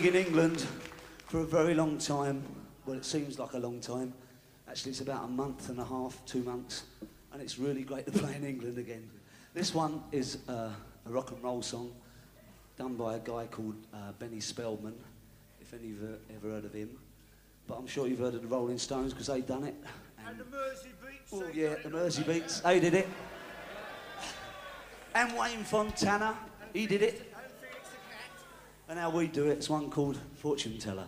Gig in England for a very long time. Well, it seems like a long time. Actually, it's about a month and a half, two months, and it's really great to [LAUGHS] play in England again. This one is uh, a rock and roll song done by a guy called uh, Benny Spellman, if any of you ever heard of him. But I'm sure you've heard of the Rolling Stones because they done it. And, the Mersey Beats. Oh, yeah, the Mersey Beats. They did it. And Wayne Fontana, he did it. And how we do it, it's one called Fortune Teller.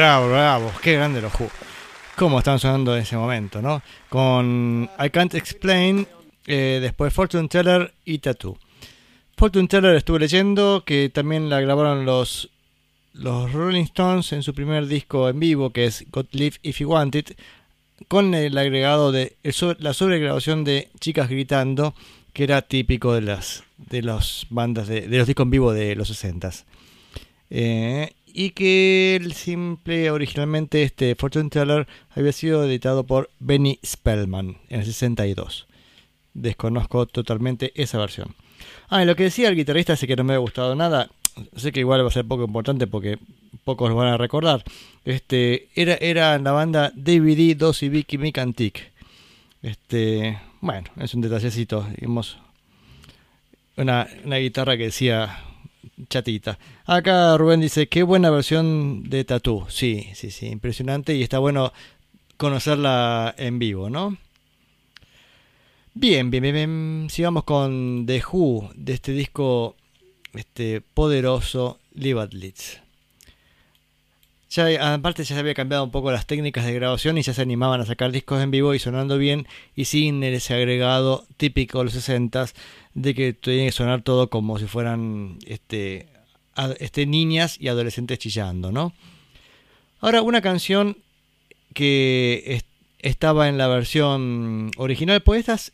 Bravo, bravo, qué grande los Who. Cómo están sonando en ese momento, ¿no? Con I Can't Explain, eh, después Fortune Teller y Tattoo. Fortune Teller estuve leyendo que también la grabaron los, los Rolling Stones en su primer disco en vivo, que es God Live If You Want It, con el agregado de la sobregrabación de chicas gritando, que era típico de las de las bandas de, de los discos en vivo de los 60 eh, y que el simple originalmente este Fortune Teller había sido editado por Benny Spellman en el 62. Desconozco totalmente esa versión. Ah, y lo que decía el guitarrista ese que no me ha gustado nada, sé que igual va a ser poco importante porque pocos lo van a recordar. Este era era la banda DVD 2 y Vicky Mick Antique. Este, bueno, es un detallecito, una, una guitarra que decía chatita. Acá Rubén dice, qué buena versión de Tatú. Sí, sí, sí, impresionante y está bueno conocerla en vivo, ¿no? Bien, bien, bien, bien. Sigamos con The Who, de este disco este, poderoso, Live at. Ya, aparte ya se había cambiado un poco las técnicas de grabación y ya se animaban a sacar discos en vivo y sonando bien y sin ese agregado típico de los 60 de que tenía que sonar todo como si fueran este, este, niñas y adolescentes chillando, ¿no? Ahora, una canción que es- estaba en la versión original, pues estas,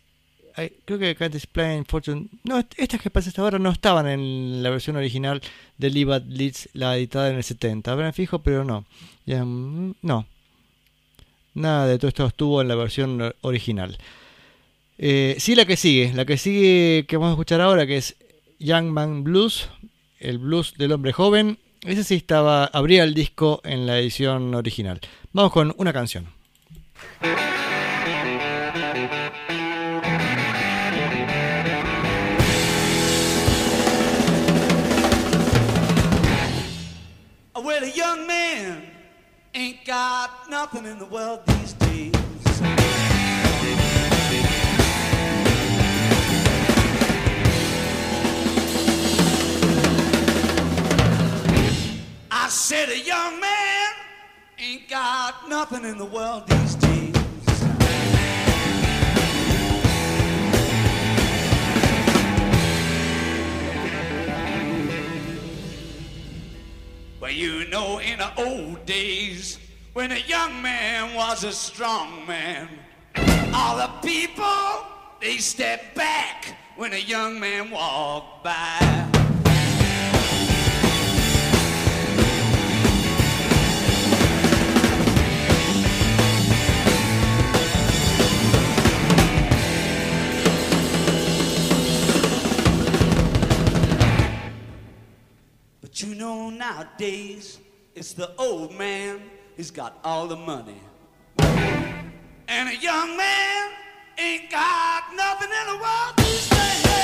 creo que Can't Explain Fortune, no, est- estas que pasaste ahora no estaban en la versión original de Live Leeds, la editada en el 70. Habrán fijo, pero no. Ya, mm, no. Nada de todo esto estuvo en la versión original. Eh, sí, la que sigue, la que sigue que vamos a escuchar ahora, que es Young Man Blues, el blues del hombre joven. Ese sí estaba, abría el disco en la edición original. Vamos con una canción. A young man ain't got nothing in the world these days. I said a young man ain't got nothing in the world these days. Well, you know, in the old days, when a young man was a strong man, all the people, they stepped back when a young man walked by. You know nowadays it's the old man who's got all the money. And a young man ain't got nothing in the world these days.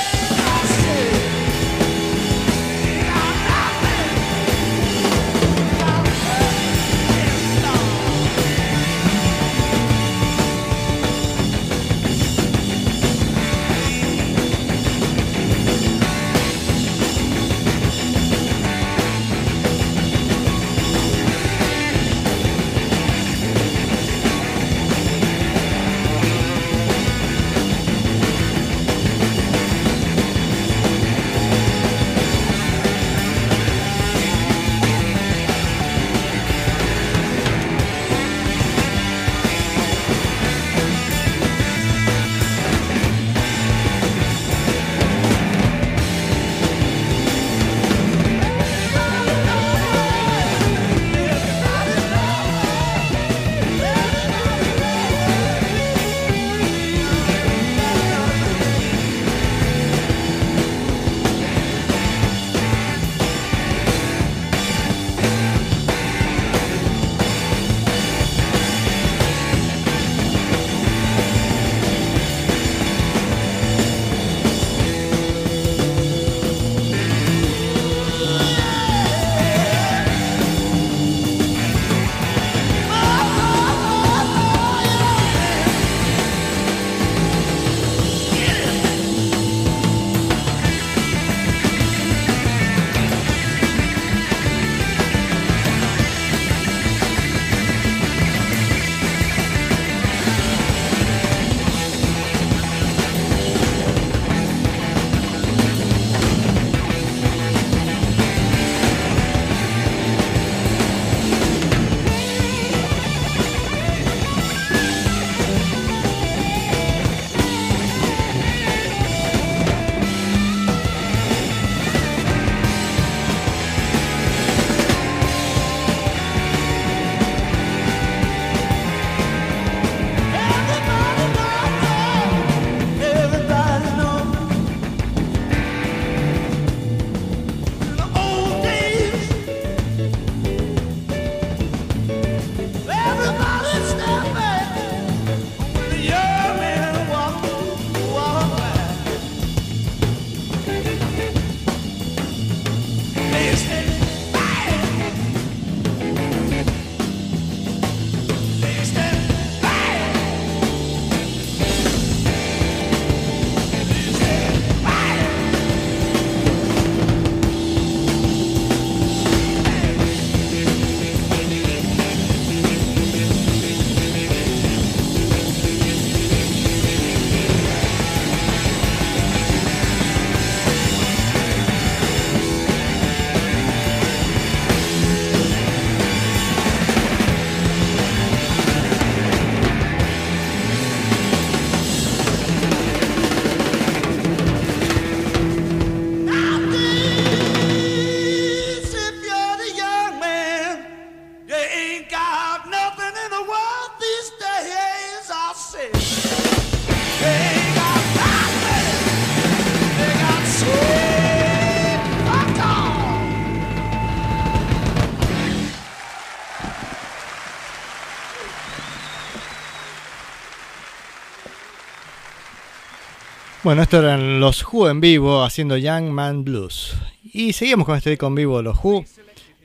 Bueno, estos eran los Who en vivo haciendo Young Man Blues. Y seguimos con este en vivo, los Who.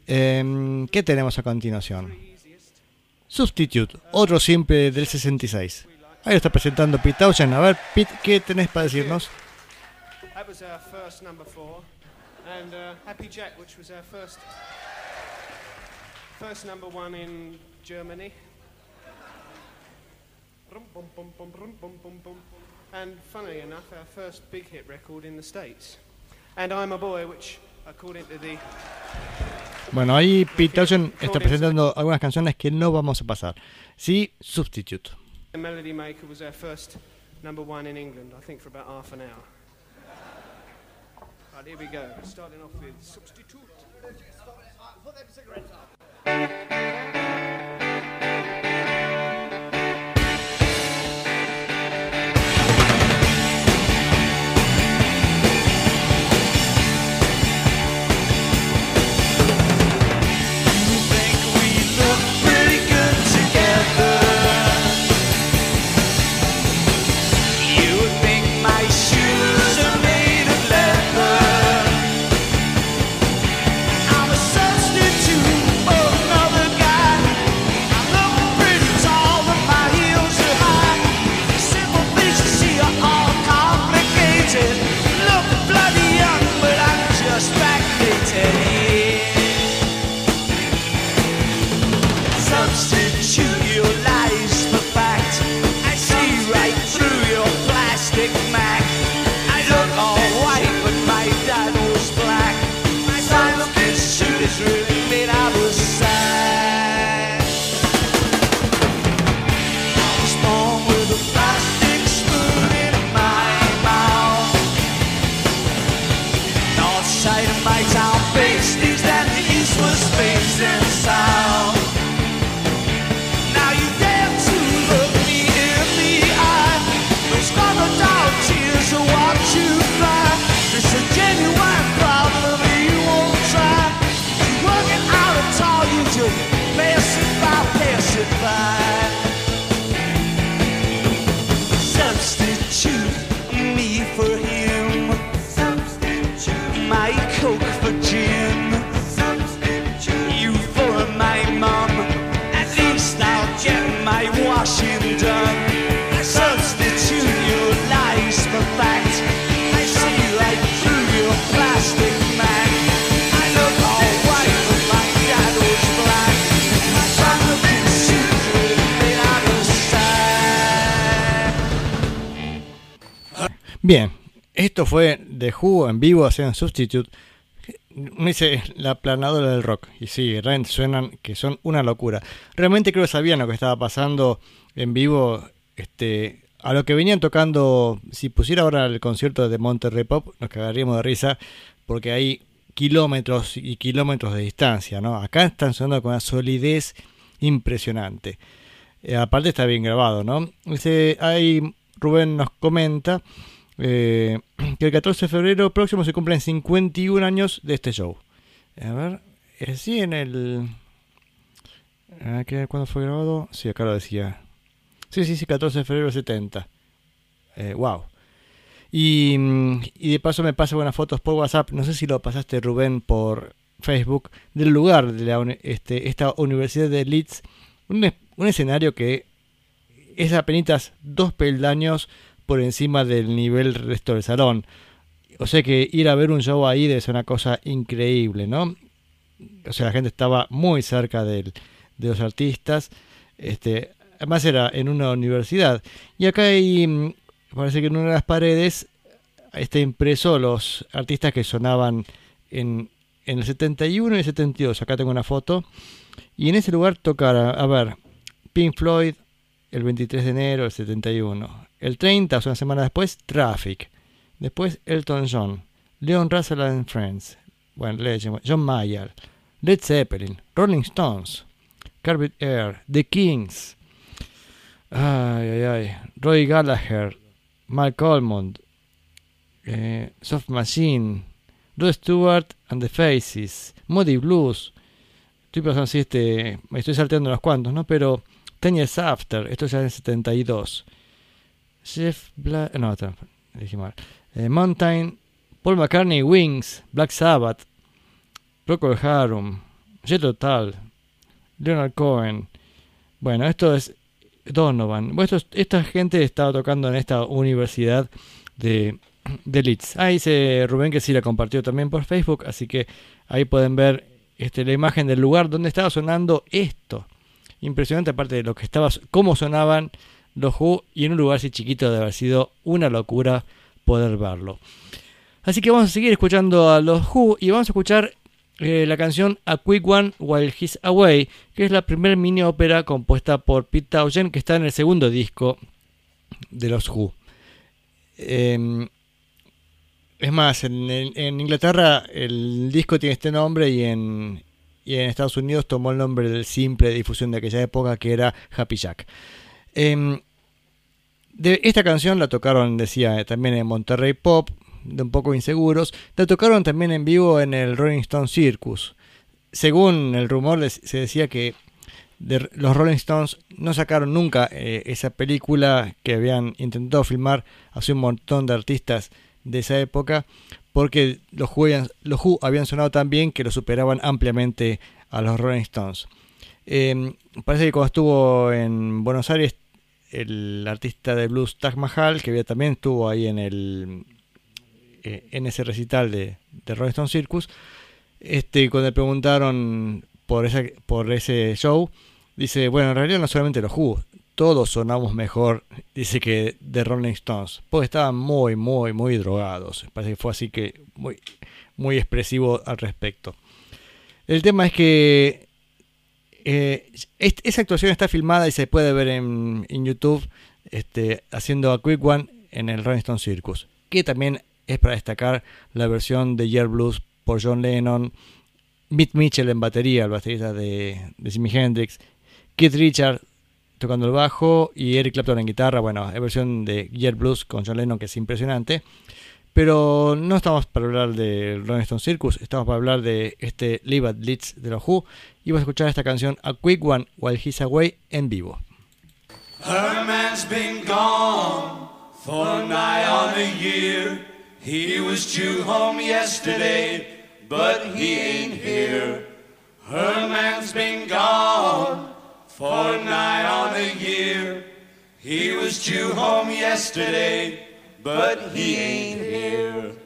Em, ¿Qué tenemos a continuación? Substitute, otro simple del 66. Ahí lo está presentando Pete Townshend. A ver, Pete, ¿qué tenés para decirnos? And uh, Happy Jack, which was our first first number one in Germany. And funnily enough, our first big hit record in the States. And I'm a Boy, which, according to the Bueno, ahí Pete Townshend está presentando algunas canciones que no vamos a pasar. Sí, Substitute. The Melody Maker was our first number one in England, I think for about half an hour. Right, here we go. Starting off with Substitute. Esto fue The Who en vivo haciendo Substitute. Me dice la planadora del rock. Y sí, realmente suenan que son una locura. Realmente creo que sabían lo que estaba pasando en vivo. Este, a lo que venían tocando, si pusiera ahora el concierto de Monterrey Pop, nos cagaríamos de risa. Porque hay kilómetros y kilómetros de distancia, ¿no? Acá están sonando con una solidez impresionante. Eh, aparte está bien grabado, ¿no? Dice, ahí Rubén nos comenta eh, [CLEARS THROAT] que el 14 de febrero próximo se cumplen 51 años de este show. A ver, eh, sí, en el... ah, ¿qué- ¿Cuándo fue grabado? Sí, acá lo decía. Sí, sí, sí, 14 de febrero del 70. Eh, wow. Y, mm, y de paso me pasa buenas fotos por WhatsApp. No sé si lo pasaste, Rubén, por Facebook, del lugar de la, este, esta Universidad de Leeds. Un, es- un escenario que es apenas dos peldaños por encima del nivel resto del salón. O sea que ir a ver un show ahí ser una cosa increíble, ¿no? O sea, la gente estaba muy cerca de los artistas. Este, además era en una universidad. Y acá hay, mm, parece que en una de las paredes está impreso los artistas que sonaban en, en el 71 y el 72. Acá tengo una foto. Y en ese lugar tocara, a ver, Pink Floyd el 23 de enero del 71. El 30, o sea, una semana después, Traffic. Después Elton John, Leon Russell and Friends, bueno, Legend, John Mayer, Led Zeppelin, Rolling Stones, Carpet Air, The Kings, ay, ay, ay, Roy Gallagher, Mark Almond, eh, Soft Machine, Rod Stewart and the Faces, Moody Blues. Estoy pensando si este, me estoy salteando unos cuantos, ¿no? Pero Ten Years After, esto ya es en 72. Jeff Bla no, otra, dije mal. Eh, Mountain, Paul McCartney, Wings, Black Sabbath, Procol Harum, Jet Tal, Leonard Cohen. Bueno, esto es Donovan. Bueno, esto- esta gente estaba tocando en esta universidad de, de Leeds. Ahí dice Rubén que sí la compartió también por Facebook, así que ahí pueden ver este, la imagen del lugar donde estaba sonando esto. Impresionante aparte de lo que estaba, cómo sonaban los Who y en un lugar así chiquito de haber sido una locura poder verlo. Así que vamos a seguir escuchando a los Who y vamos a escuchar eh, la canción A Quick One While He's Away, que es la primera mini ópera compuesta por Pete Townshend, que está en el segundo disco de los Who. Em, es más, en Inglaterra el disco tiene este nombre y en, y en Estados Unidos tomó el nombre del simple de difusión de aquella época que era Happy Jack. Em, de esta canción la tocaron, decía, también en Monterrey Pop, de un poco inseguros. La tocaron también en vivo en el Rolling Stone Circus. Según el rumor, se decía que los Rolling Stones no sacaron nunca eh, esa película que habían intentado filmar hace un montón de artistas de esa época, porque los Who habían, los Who habían sonado tan bien que lo superaban ampliamente a los Rolling Stones. Eh, parece que cuando estuvo en Buenos Aires, el artista de blues Taj Mahal, que también estuvo ahí en el eh, en ese recital de, de Rolling Stone Circus, este, cuando le preguntaron por, esa, por ese show, dice, bueno, en realidad no solamente los Who, todos sonamos mejor, dice que de Rolling Stones, porque estaban muy, muy, muy drogados. Parece que fue así que muy, muy expresivo al respecto. El tema es que eh, esa actuación está filmada y se puede ver en, YouTube este, haciendo a Quick One en el Rolling Stone Circus, que también es para destacar la versión de Year Blues por John Lennon, Mitch Mitchell en batería, el baterista de, de Jimi Hendrix, Keith Richard tocando el bajo y Eric Clapton en guitarra. Bueno, es versión de Year Blues con John Lennon que es impresionante. Pero no estamos para hablar del Rolling Stone Circus, estamos para hablar de este Live at Leeds de los Who. Y vamos a escuchar esta canción A Quick One While He's Away en vivo. Her man's been gone for nigh on a year. He was due home yesterday, but he ain't here. Her man's been gone for nigh on a year. He was due home yesterday, but he ain't here.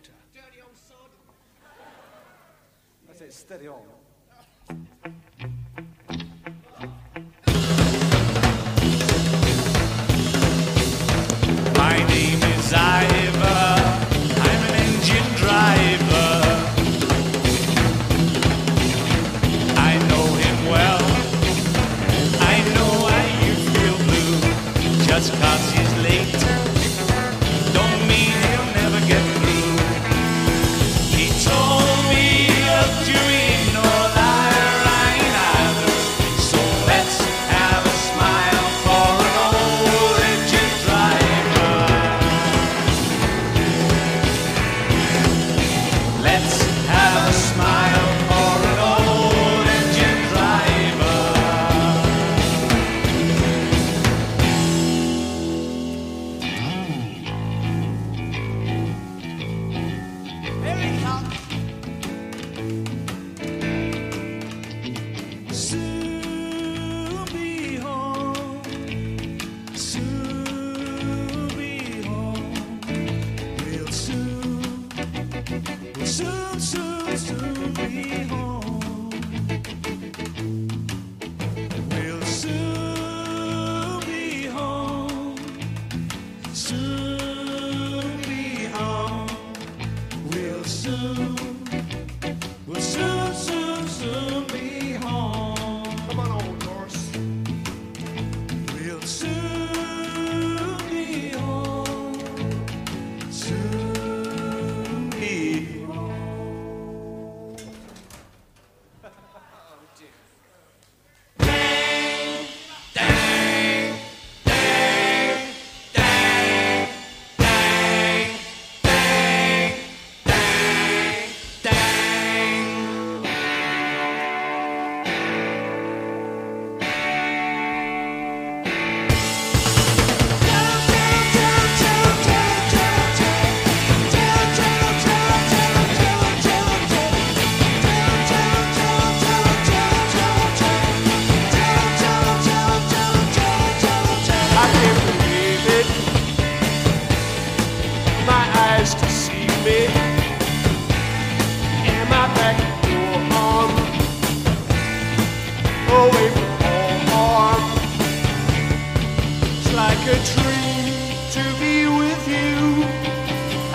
Better. Dirty old sod. That's it, steady on.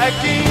aqui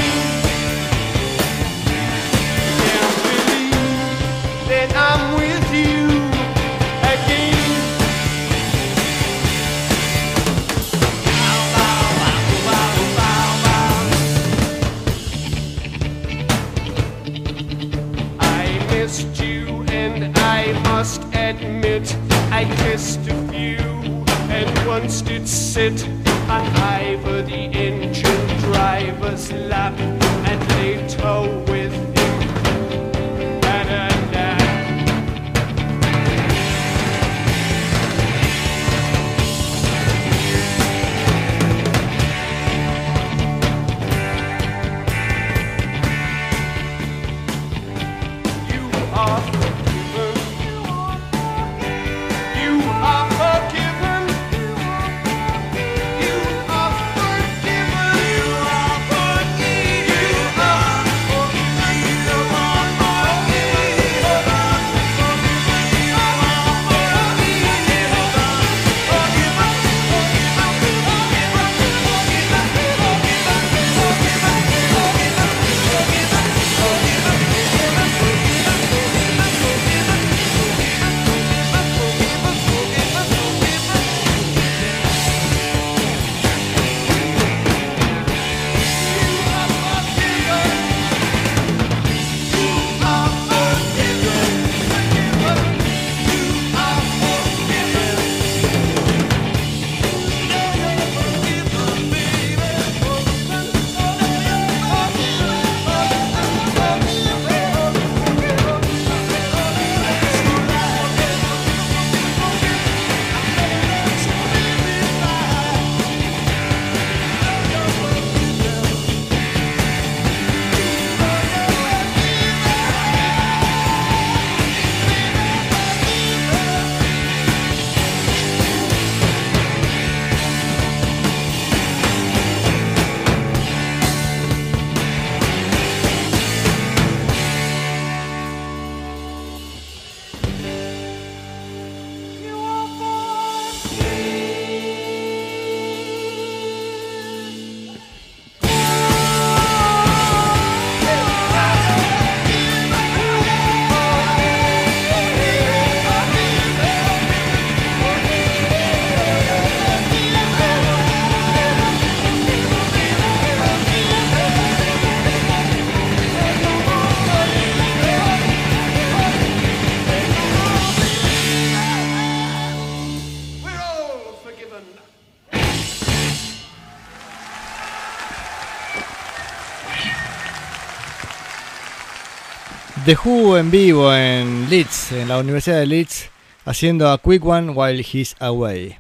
The Who en vivo en Leeds, en la Universidad de Leeds, haciendo a Quick One While He's Away.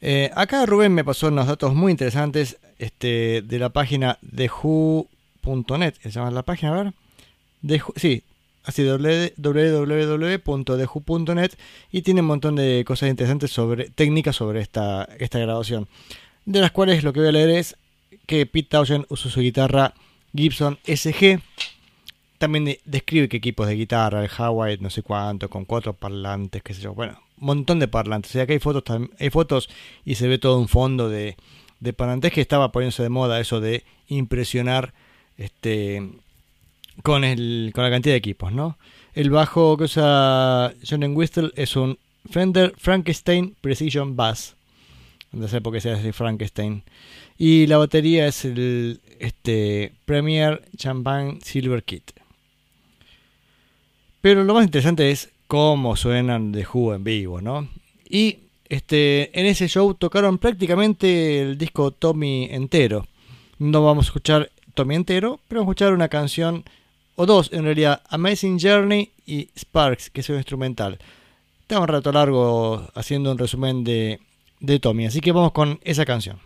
Eh, acá Rubén me pasó unos datos muy interesantes este, de la página TheWho.net, se llama la página, a ver. The sí, así www.thewho.net y tiene un montón de cosas interesantes sobre técnicas sobre esta, esta grabación. De las cuales lo que voy a leer es que Pete Townshend usó su guitarra Gibson SG. También de- describe qué equipos de guitarra, el Hawaii, no sé cuánto, con cuatro parlantes, qué sé yo. Bueno, un montón de parlantes. O sea que hay fotos, hay fotos y se ve todo un fondo de, de parlantes que estaba poniéndose de moda eso de impresionar este con, el, con la cantidad de equipos, ¿no? El bajo que usa John Whistle es un Fender Frankenstein Precision Bass. No sé por qué se hace Frankenstein. Y la batería es el este, Premier Champagne Silver Kit. Pero lo más interesante es cómo suenan de Who en vivo, ¿no? Y este, en ese show tocaron prácticamente el disco Tommy entero. No vamos a escuchar Tommy entero, pero vamos a escuchar una canción, o dos en realidad, Amazing Journey y Sparks, que es un instrumental. Está un rato largo haciendo un resumen de, de Tommy, así que vamos con esa canción.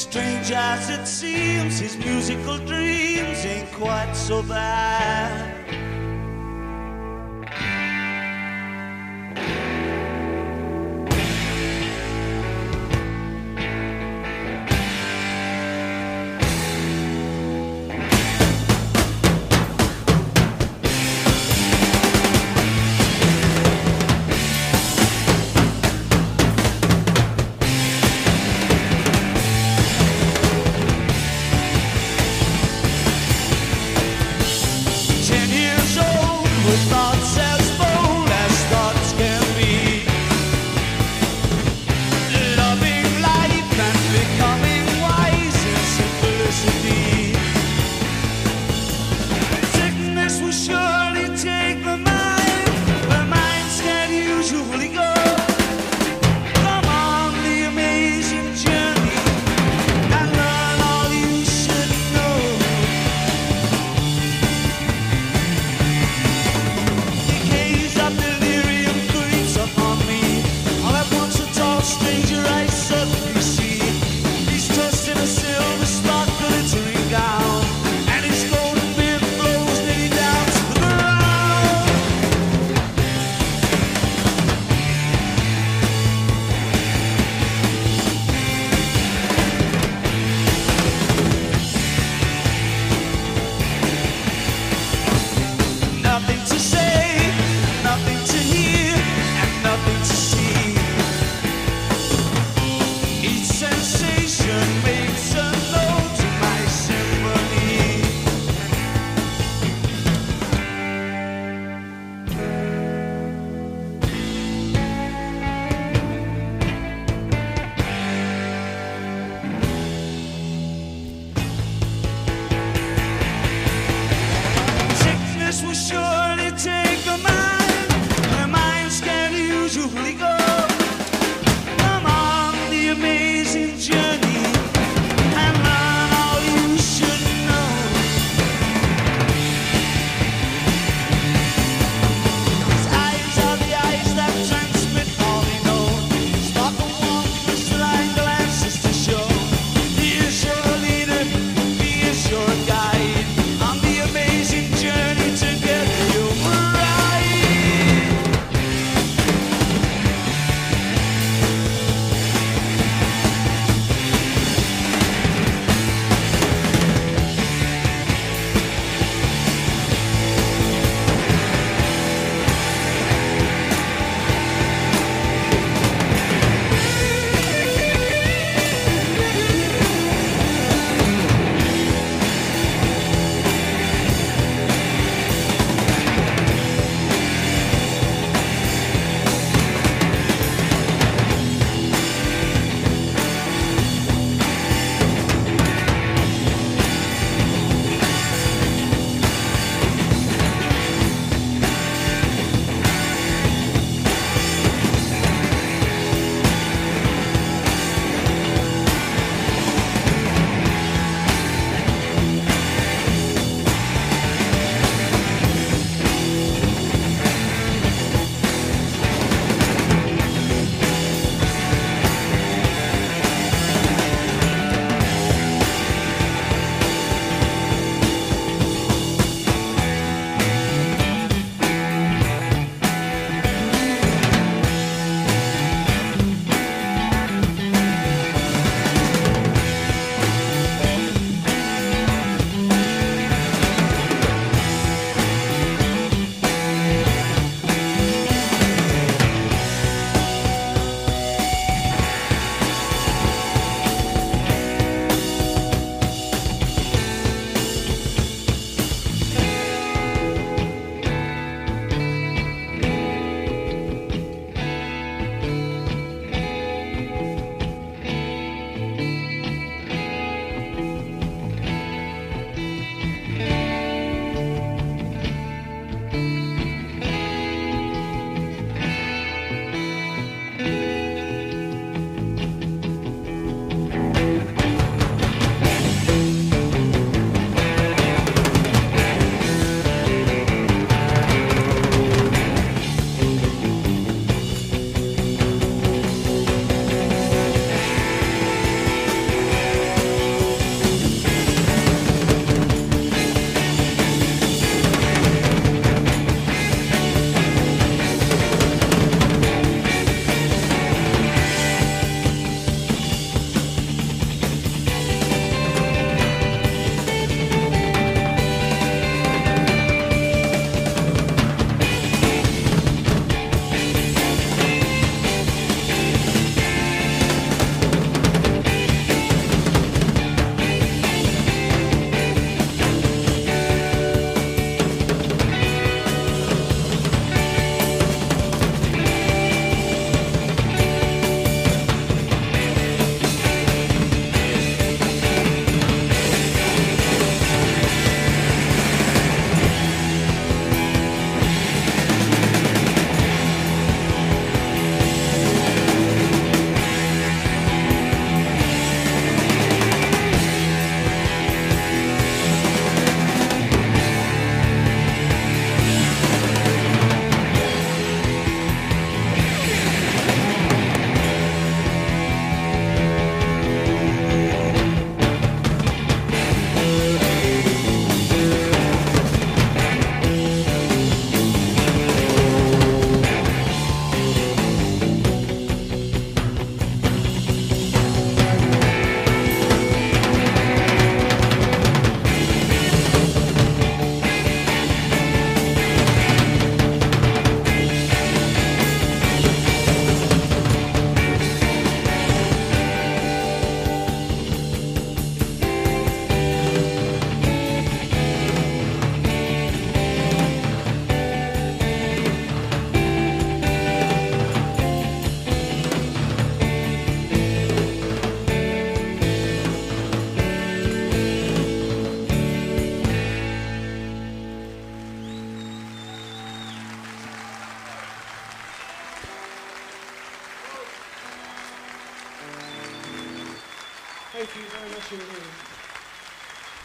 Strange as it seems, his musical dreams ain't quite so bad.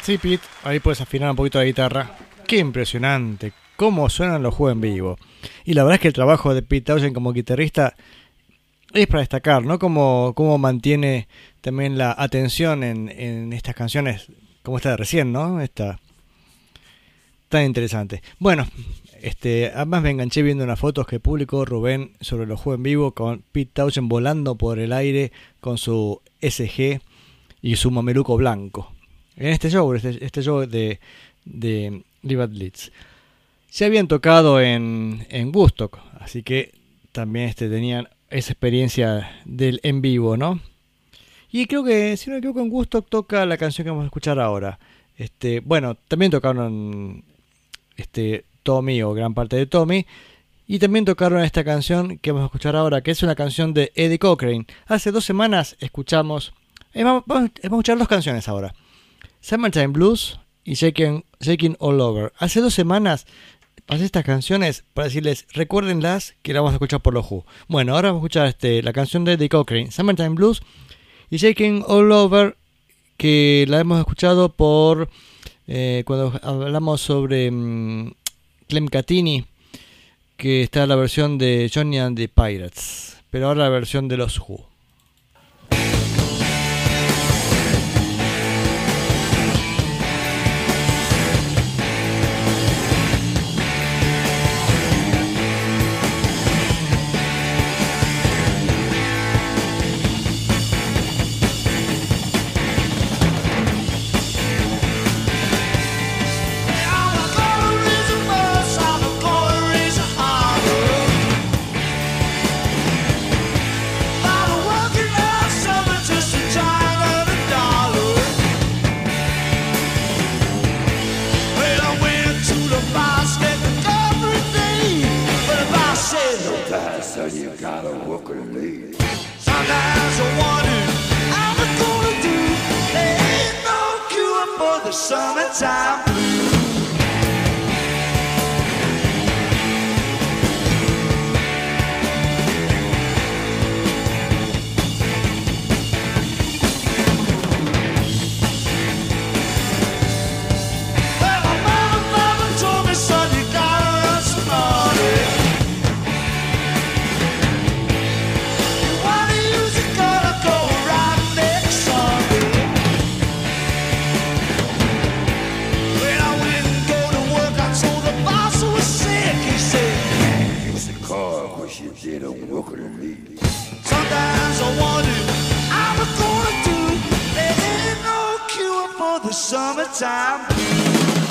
Sí, Pete, ahí puedes afinar un poquito la guitarra. Qué impresionante, cómo suenan los juegos en vivo. Y la verdad es que el trabajo de Pete Townshend como guitarrista es para destacar, ¿no? Cómo, cómo mantiene también la atención en, en estas canciones, como esta de recién, ¿no? Esta tan interesante. Bueno, este, además me enganché viendo unas fotos que publicó Rubén sobre los juegos en vivo con Pete Townshend volando por el aire con su SG y su mameluco blanco. En este show, este, este show de, de Live Leeds. Se habían tocado en, en Woodstock, así que también este, tenían esa experiencia del en vivo, ¿no? Y creo que, si no me equivoco, en Woodstock toca la canción que vamos a escuchar ahora. Este, bueno, también tocaron este, Tommy o gran parte de Tommy. Y también tocaron esta canción que vamos a escuchar ahora, que es una canción de Eddie Cochrane. Hace dos semanas escuchamos... eh, vamos a escuchar dos canciones ahora. Summertime Blues y Shaking, Shaking All Over. Hace dos semanas pasé estas canciones para decirles, recuérdenlas que las vamos a escuchar por los Who. Bueno, ahora vamos a escuchar este, la canción de Eddie Cochrane, Summertime Blues y Shaking All Over, que la hemos escuchado por eh, cuando hablamos sobre mm, Clem Catini, que está la versión de Johnny and the Pirates, pero ahora la versión de los Who. Summertime Sometimes I wonder how I'm gonna do. There ain't no cure for the summertime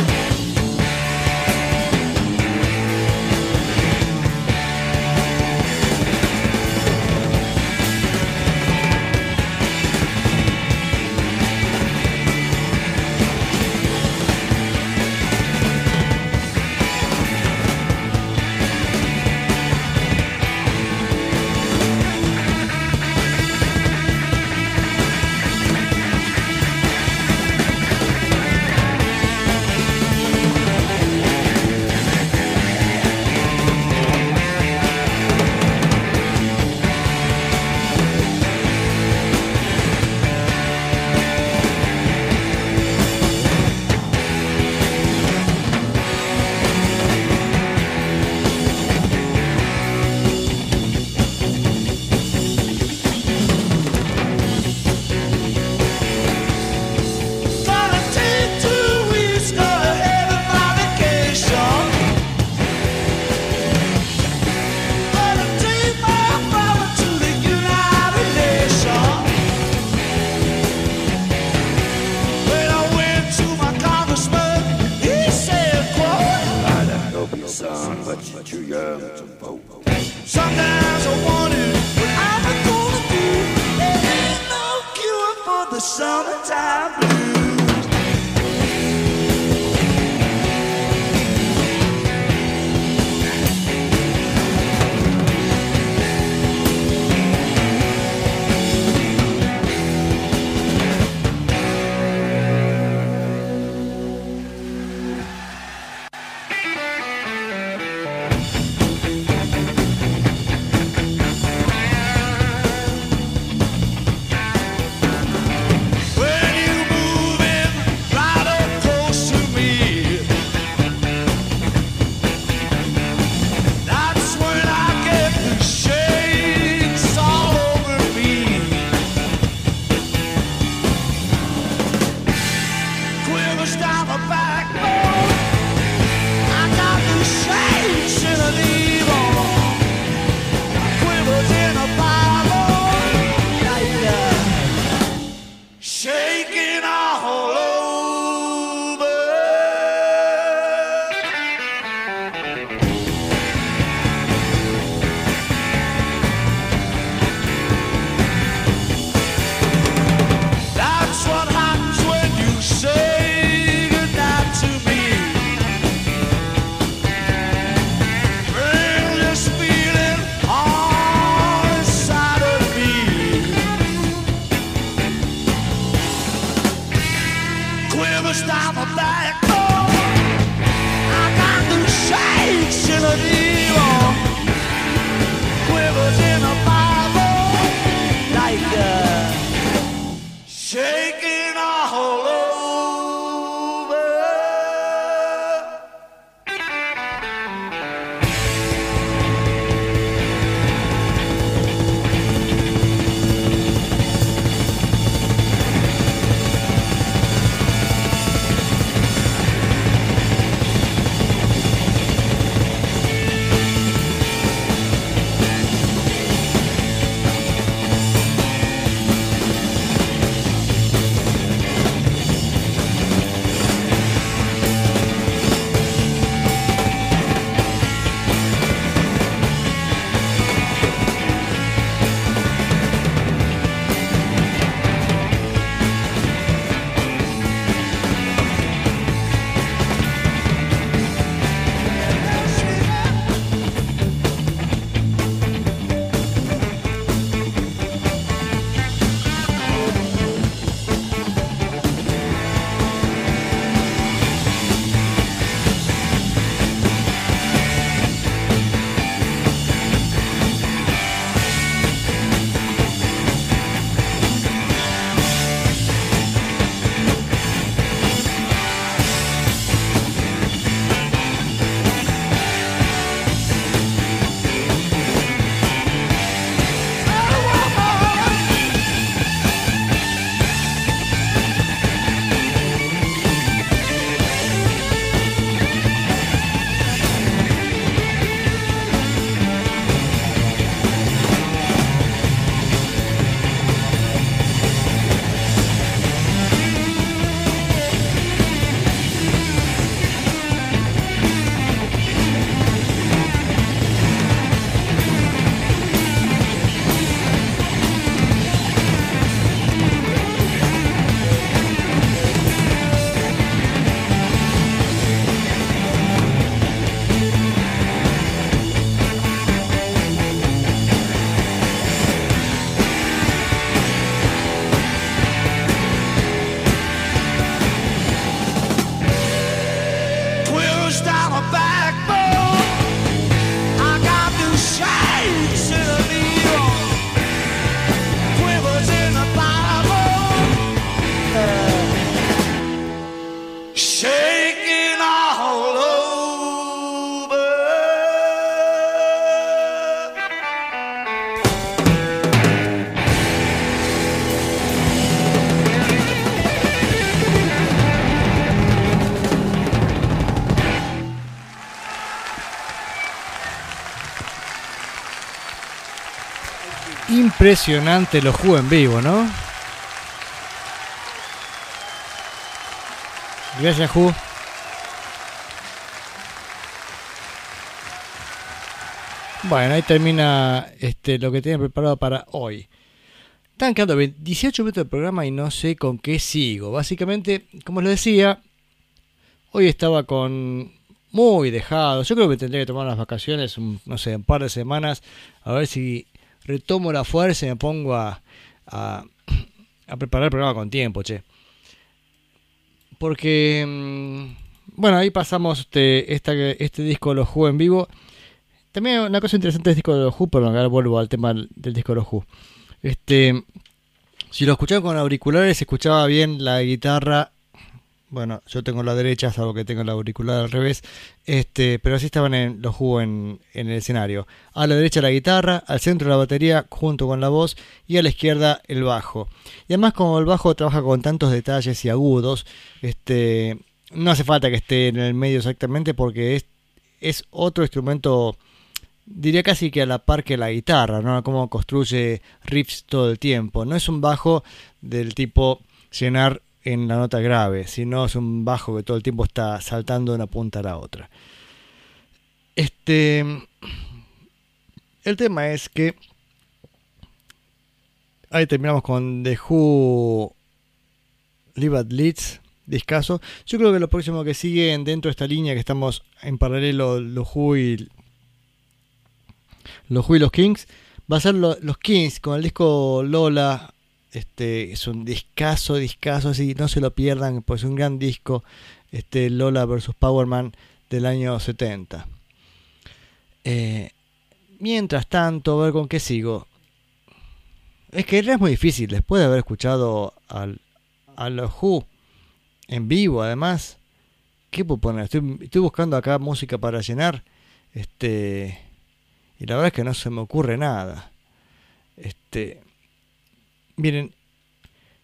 Impresionante los jugos en vivo, ¿no? Gracias, Ju. Bueno, ahí termina este, lo que tenía preparado para hoy. Están quedando 18 minutos de programa y no sé con qué sigo. Básicamente, como les decía, hoy estaba con muy dejado. Yo creo que tendría que tomar unas vacaciones, un- no sé, un par de semanas, a ver si retomo la fuerza y me pongo a, a, preparar el programa con tiempo, che. Porque, mm, bueno, ahí pasamos este, este disco de los Who en vivo. También una cosa interesante del disco de los Who, pero ahora vuelvo al tema del disco de los Who. Este, si lo escuchaba con auriculares, escuchaba bien la guitarra. Bueno, yo tengo la derecha, salvo que tengo el auricular al revés. Este, pero así estaban en, los Who en, en el escenario. A la derecha la guitarra, al centro la batería junto con la voz y a la izquierda el bajo. Y además como el bajo trabaja con tantos detalles y agudos, este, no hace falta que esté en el medio exactamente porque es, es otro instrumento diría casi que a la par que la guitarra, ¿no? Cómo construye riffs todo el tiempo. No es un bajo del tipo llenar en la nota grave, sino es un bajo que todo el tiempo está saltando de una punta a la otra. Este. El tema es que. Ahí terminamos con The Who Live at Leeds, discaso. Yo creo que lo próximo que sigue dentro de esta línea que estamos en paralelo, los Who y los Kings, va a ser lo- los Kings con el disco Lola. Este es un discazo, discazo, así no se lo pierdan, pues es un gran disco. Este Lola vs Powerman del año 70. Eh, mientras tanto, a ver con qué sigo. Es que es muy difícil, después de haber escuchado al, a los Who en vivo, además, ¿qué puedo poner? Estoy, estoy buscando acá música para llenar, este, y la verdad es que no se me ocurre nada. Este, miren,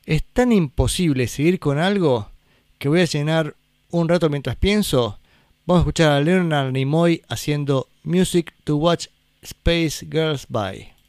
es tan imposible seguir con algo que voy a llenar un rato mientras pienso. Vamos a escuchar a Leonard Nimoy haciendo Music to Watch Space Girls By.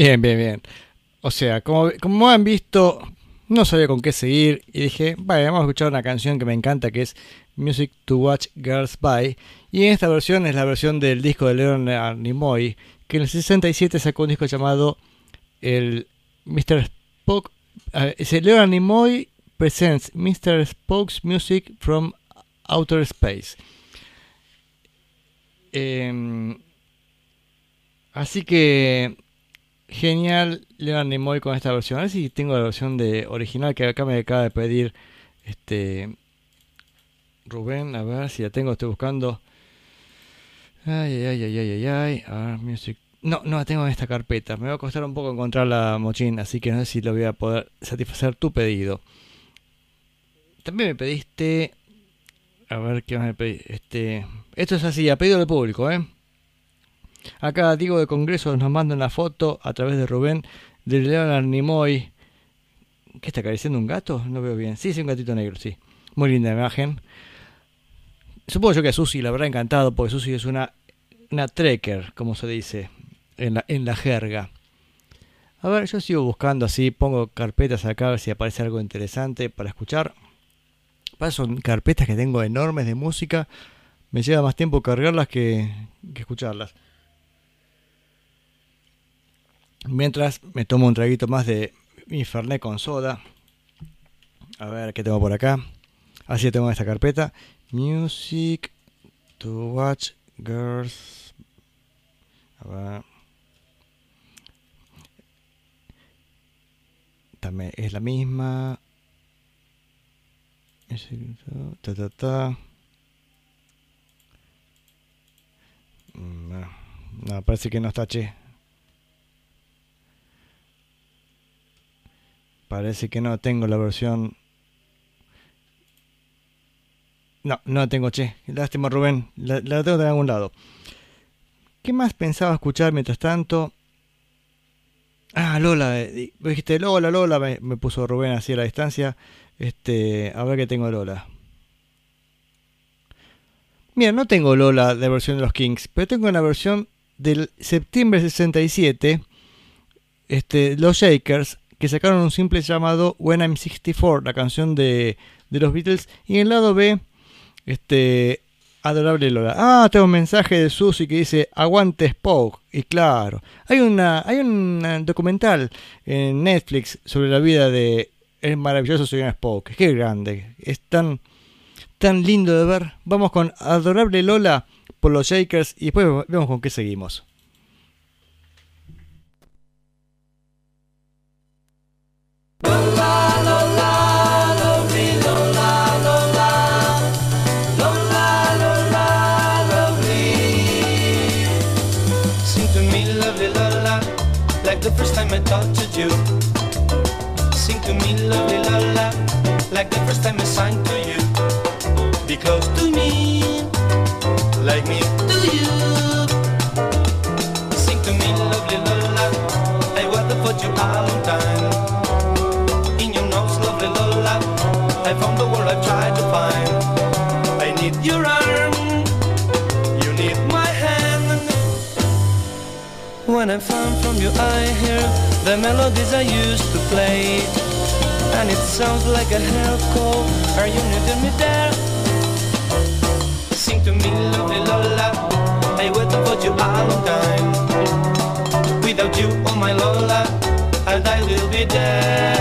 Bien, bien, bien. O sea, como, como han visto, no sabía con qué seguir y dije, vaya, vamos a escuchar una canción que me encanta que es Music to Watch Girls By. Y en esta versión es la versión del disco de Leonard Nimoy, que en el 67 sacó un disco llamado el Mr. Spock. eh, es el Leonard Nimoy Presents Mr. Spock's Music from Outer Space. Em, así que genial Leonard Nimoy con esta versión. A ver si tengo la versión de original que acá me acaba de pedir este Rubén. A ver si la tengo, estoy buscando. Ay, ay, ay, ay, ay, ay. A ver, music. No, no la tengo en esta carpeta. Me va a costar un poco encontrarla, Mochín, así que no sé si lo voy a poder satisfacer tu pedido. También me pediste. A ver qué más me pediste. Este. Esto es así, a pedido del público, ¿eh? Acá Diego de Congreso nos manda una foto a través de Rubén de Leonard Nimoy. ¿Qué está acariciando un gato? No veo bien. Sí, sí, un gatito negro, sí. Muy linda imagen. Supongo yo que a Susi le habrá encantado porque Susi es una, una trekker, como se dice en la, en la jerga. A ver, yo sigo buscando así, pongo carpetas acá a ver si aparece algo interesante para escuchar. Son carpetas que tengo enormes de música. Me lleva más tiempo cargarlas que escucharlas. Mientras me tomo un traguito más de mi Fernet con soda. A ver qué tengo por acá. Así tengo esta carpeta. Music to watch girls. A ver. También es la misma. Ta, ta, ta. Mm, No, no, parece que no está che. Parece que no tengo la versión. No, no la tengo, che. Lástima, Rubén. La, la tengo en algún lado. ¿Qué más pensaba escuchar mientras tanto? Ah, Lola, eh, dijiste Lola, Lola, me, puso Rubén así a la distancia. Este, a ver qué tengo Lola. Mira, no tengo Lola de versión de los Kings, pero tengo una versión del septiembre 67, este, los Shakers, que sacaron un simple llamado When I'm 64, la canción de, de los Beatles, y en el lado B, este, adorable Lola. Ah, tengo un mensaje de Susi que dice aguante Spock. Y claro, hay una, hay un documental en Netflix sobre la vida de el maravilloso señor Spock. Qué grande, es tan, tan lindo de ver. Vamos con adorable Lola por los Shakers y después vemos con qué seguimos. First time I sang to you. Be close to me, like me to you. Sing to me, lovely Lola, I waited for you a long time. In your nose, lovely Lola, I found the world I tried to find. I need your arm, you need my hand. When I'm far from you, I hear the melodies I used to play. And it sounds like a help call. Are you needing me there? Sing to me, lovely Lola. I waited for you a long time. Without you, oh my Lola, I will be dead.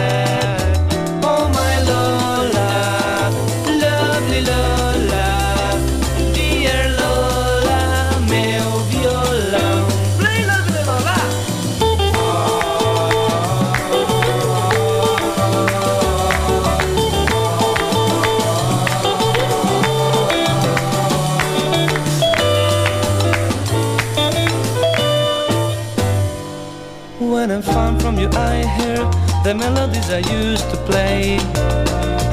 The melodies I used to play.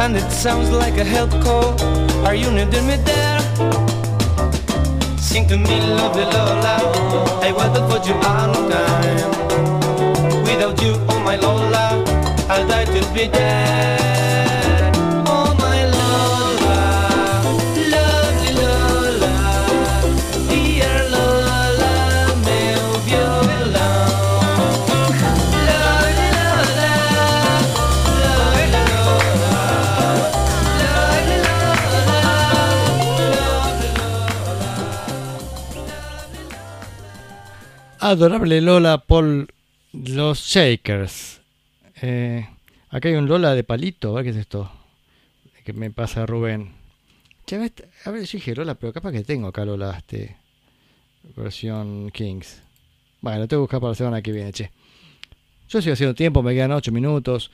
And it sounds like a help call. Are you needing me there? Sing to me, lovely Lola. I waited for you a long time. Without you, oh my Lola, I'll die to be dead. Adorable Lola por los Shakers. Eh, acá hay un Lola de palito, a ver qué es esto. Que me pasa Rubén. Che, a ver, yo dije Lola, pero capaz que tengo acá Lola, este, versión Kings. Bueno, tengo que buscar para la semana que viene, che. Yo sigo haciendo tiempo, me quedan 8 minutos.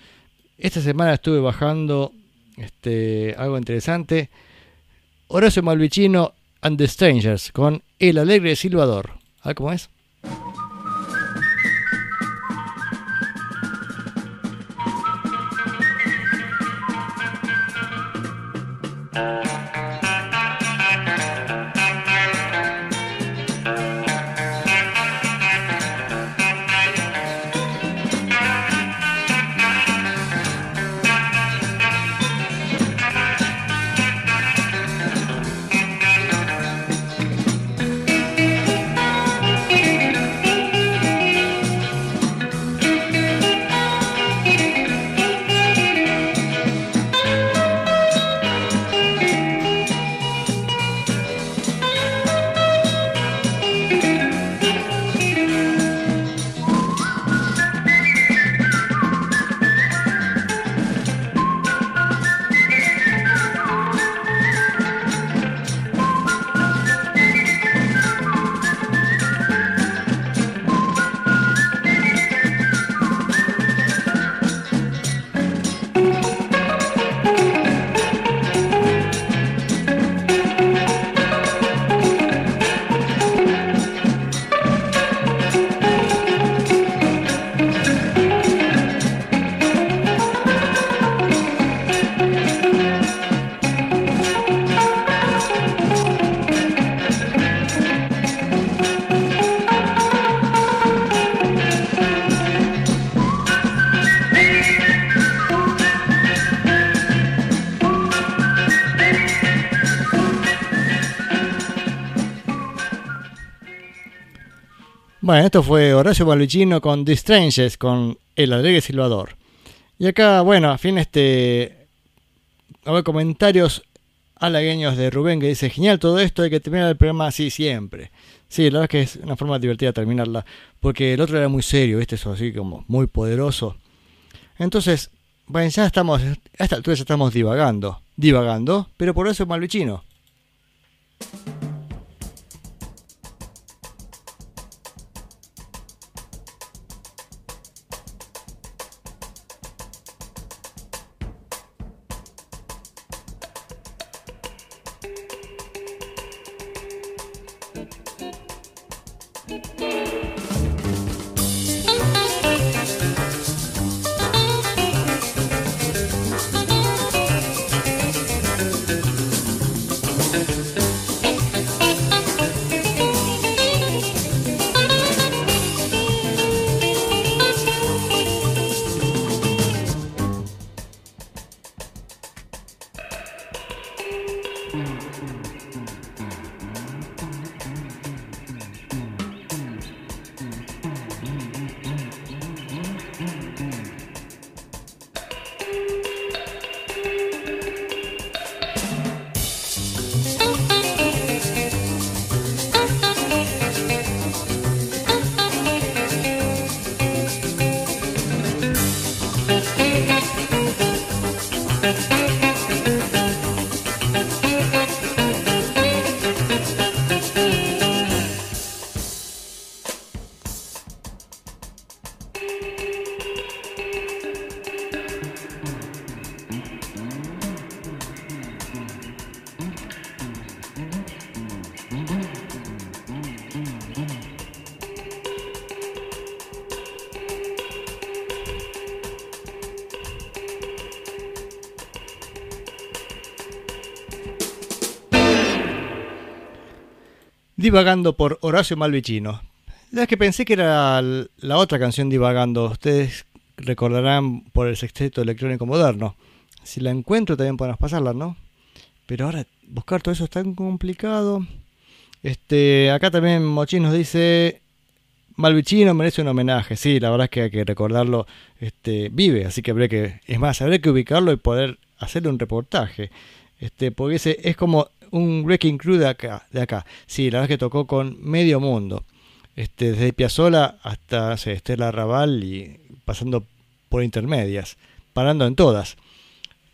Esta semana estuve bajando este, algo interesante. Horacio Malvicino and the Strangers con El Alegre Silvador. A ver cómo es. Bueno, esto fue Horacio Malvicino con The Strangers, con El Alegre Silvador. Y acá, bueno, a fin este. Ver, comentarios halagueños de Rubén que dice: Genial todo esto, hay que terminar el programa así siempre. Sí, la verdad es que es una forma divertida terminarla. Porque el otro era muy serio, ¿viste? Eso así como muy poderoso. Entonces, bueno, ya estamos. A esta altura ya estamos divagando. Divagando, pero por eso Malvicino. Divagando por Horacio Malvicino. La que pensé que era la otra canción Divagando. Ustedes recordarán por el sexteto electrónico moderno. Si la encuentro también podemos pasarla, ¿no? Pero ahora buscar todo eso es tan complicado. Este, acá también Mochín nos dice Malvicino merece un homenaje. Sí, la verdad es que hay que recordarlo. Este, vive, así que habría que, es más, habría que ubicarlo y poder hacerle un reportaje. Este, porque ese es como un Wrecking Crew de acá, de acá. Sí, la verdad es que tocó con medio mundo. Este, desde Piazzola hasta sé, Estela Raval y pasando por intermedias, parando en todas.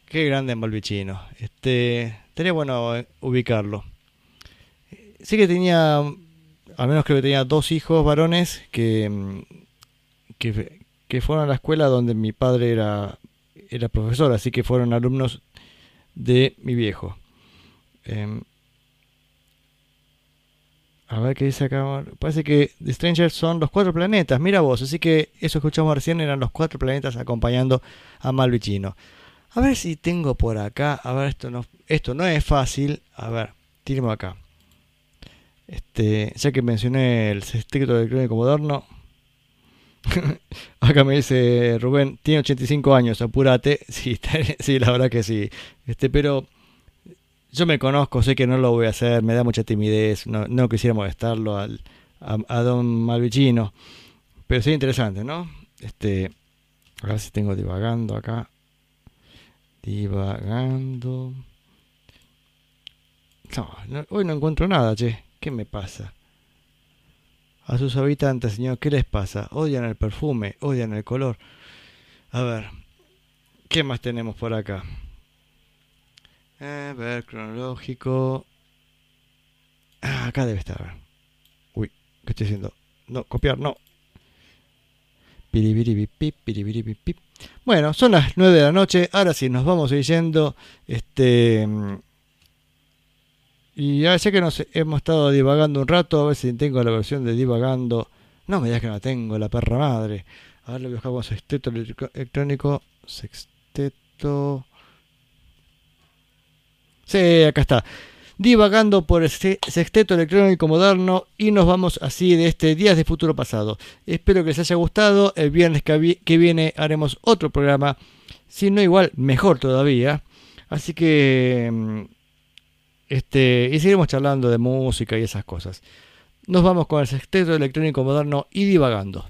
Qué grande Malvicino. Este, estaría bueno eh, ubicarlo. Sí que tenía, al menos creo que tenía dos hijos varones que, mm, que, que fueron a la escuela donde mi padre era, era profesor, así que fueron alumnos de mi viejo. Em, a ver qué dice acá. Parece que The Strangers son los cuatro planetas. Mira vos, así que eso escuchamos recién eran los cuatro planetas acompañando a Malvicino. A ver si tengo por acá. A ver, esto no, esto no es fácil. A ver, tiremos acá. Este, ya que mencioné el sexteto electrónico moderno. [LAUGHS] acá me dice Rubén, tiene 85 años, apúrate. [LAUGHS] Sí, sí, la verdad que sí. Este, pero yo me conozco, sé que no lo voy a hacer, me da mucha timidez, no, quisiera molestarlo al, a, a don Malvicino. Pero sería interesante, ¿no? Este, a ver si tengo divagando acá. Divagando. No, no, hoy no encuentro nada, che. ¿Qué me pasa? A sus habitantes, señor, ¿qué les pasa? Odian el perfume, odian el color. A ver, ¿qué más tenemos por acá? A ver, cronológico. Ah, acá debe estar. a. Uy, ¿qué estoy haciendo? No, copiar, no. Bueno, son las 9 de la noche. Ahora sí, nos vamos a yendo. Este. Y ya sé que nos hemos estado divagando un rato. A ver si tengo la versión de divagando. No me digas que no la tengo, la perra madre. A ver, lo buscamos sexteto electro- electrónico. Sexteto. Sí, acá está. Divagando por el se- sexteto electrónico moderno y nos vamos así de este Días de Futuro Pasado. Espero que les haya gustado. El viernes que, vi- que viene haremos otro programa. Si no igual, mejor todavía. Así que... mm, Este, y seguiremos charlando de música y esas cosas. nos vamos con el sexteto electrónico moderno y divagando.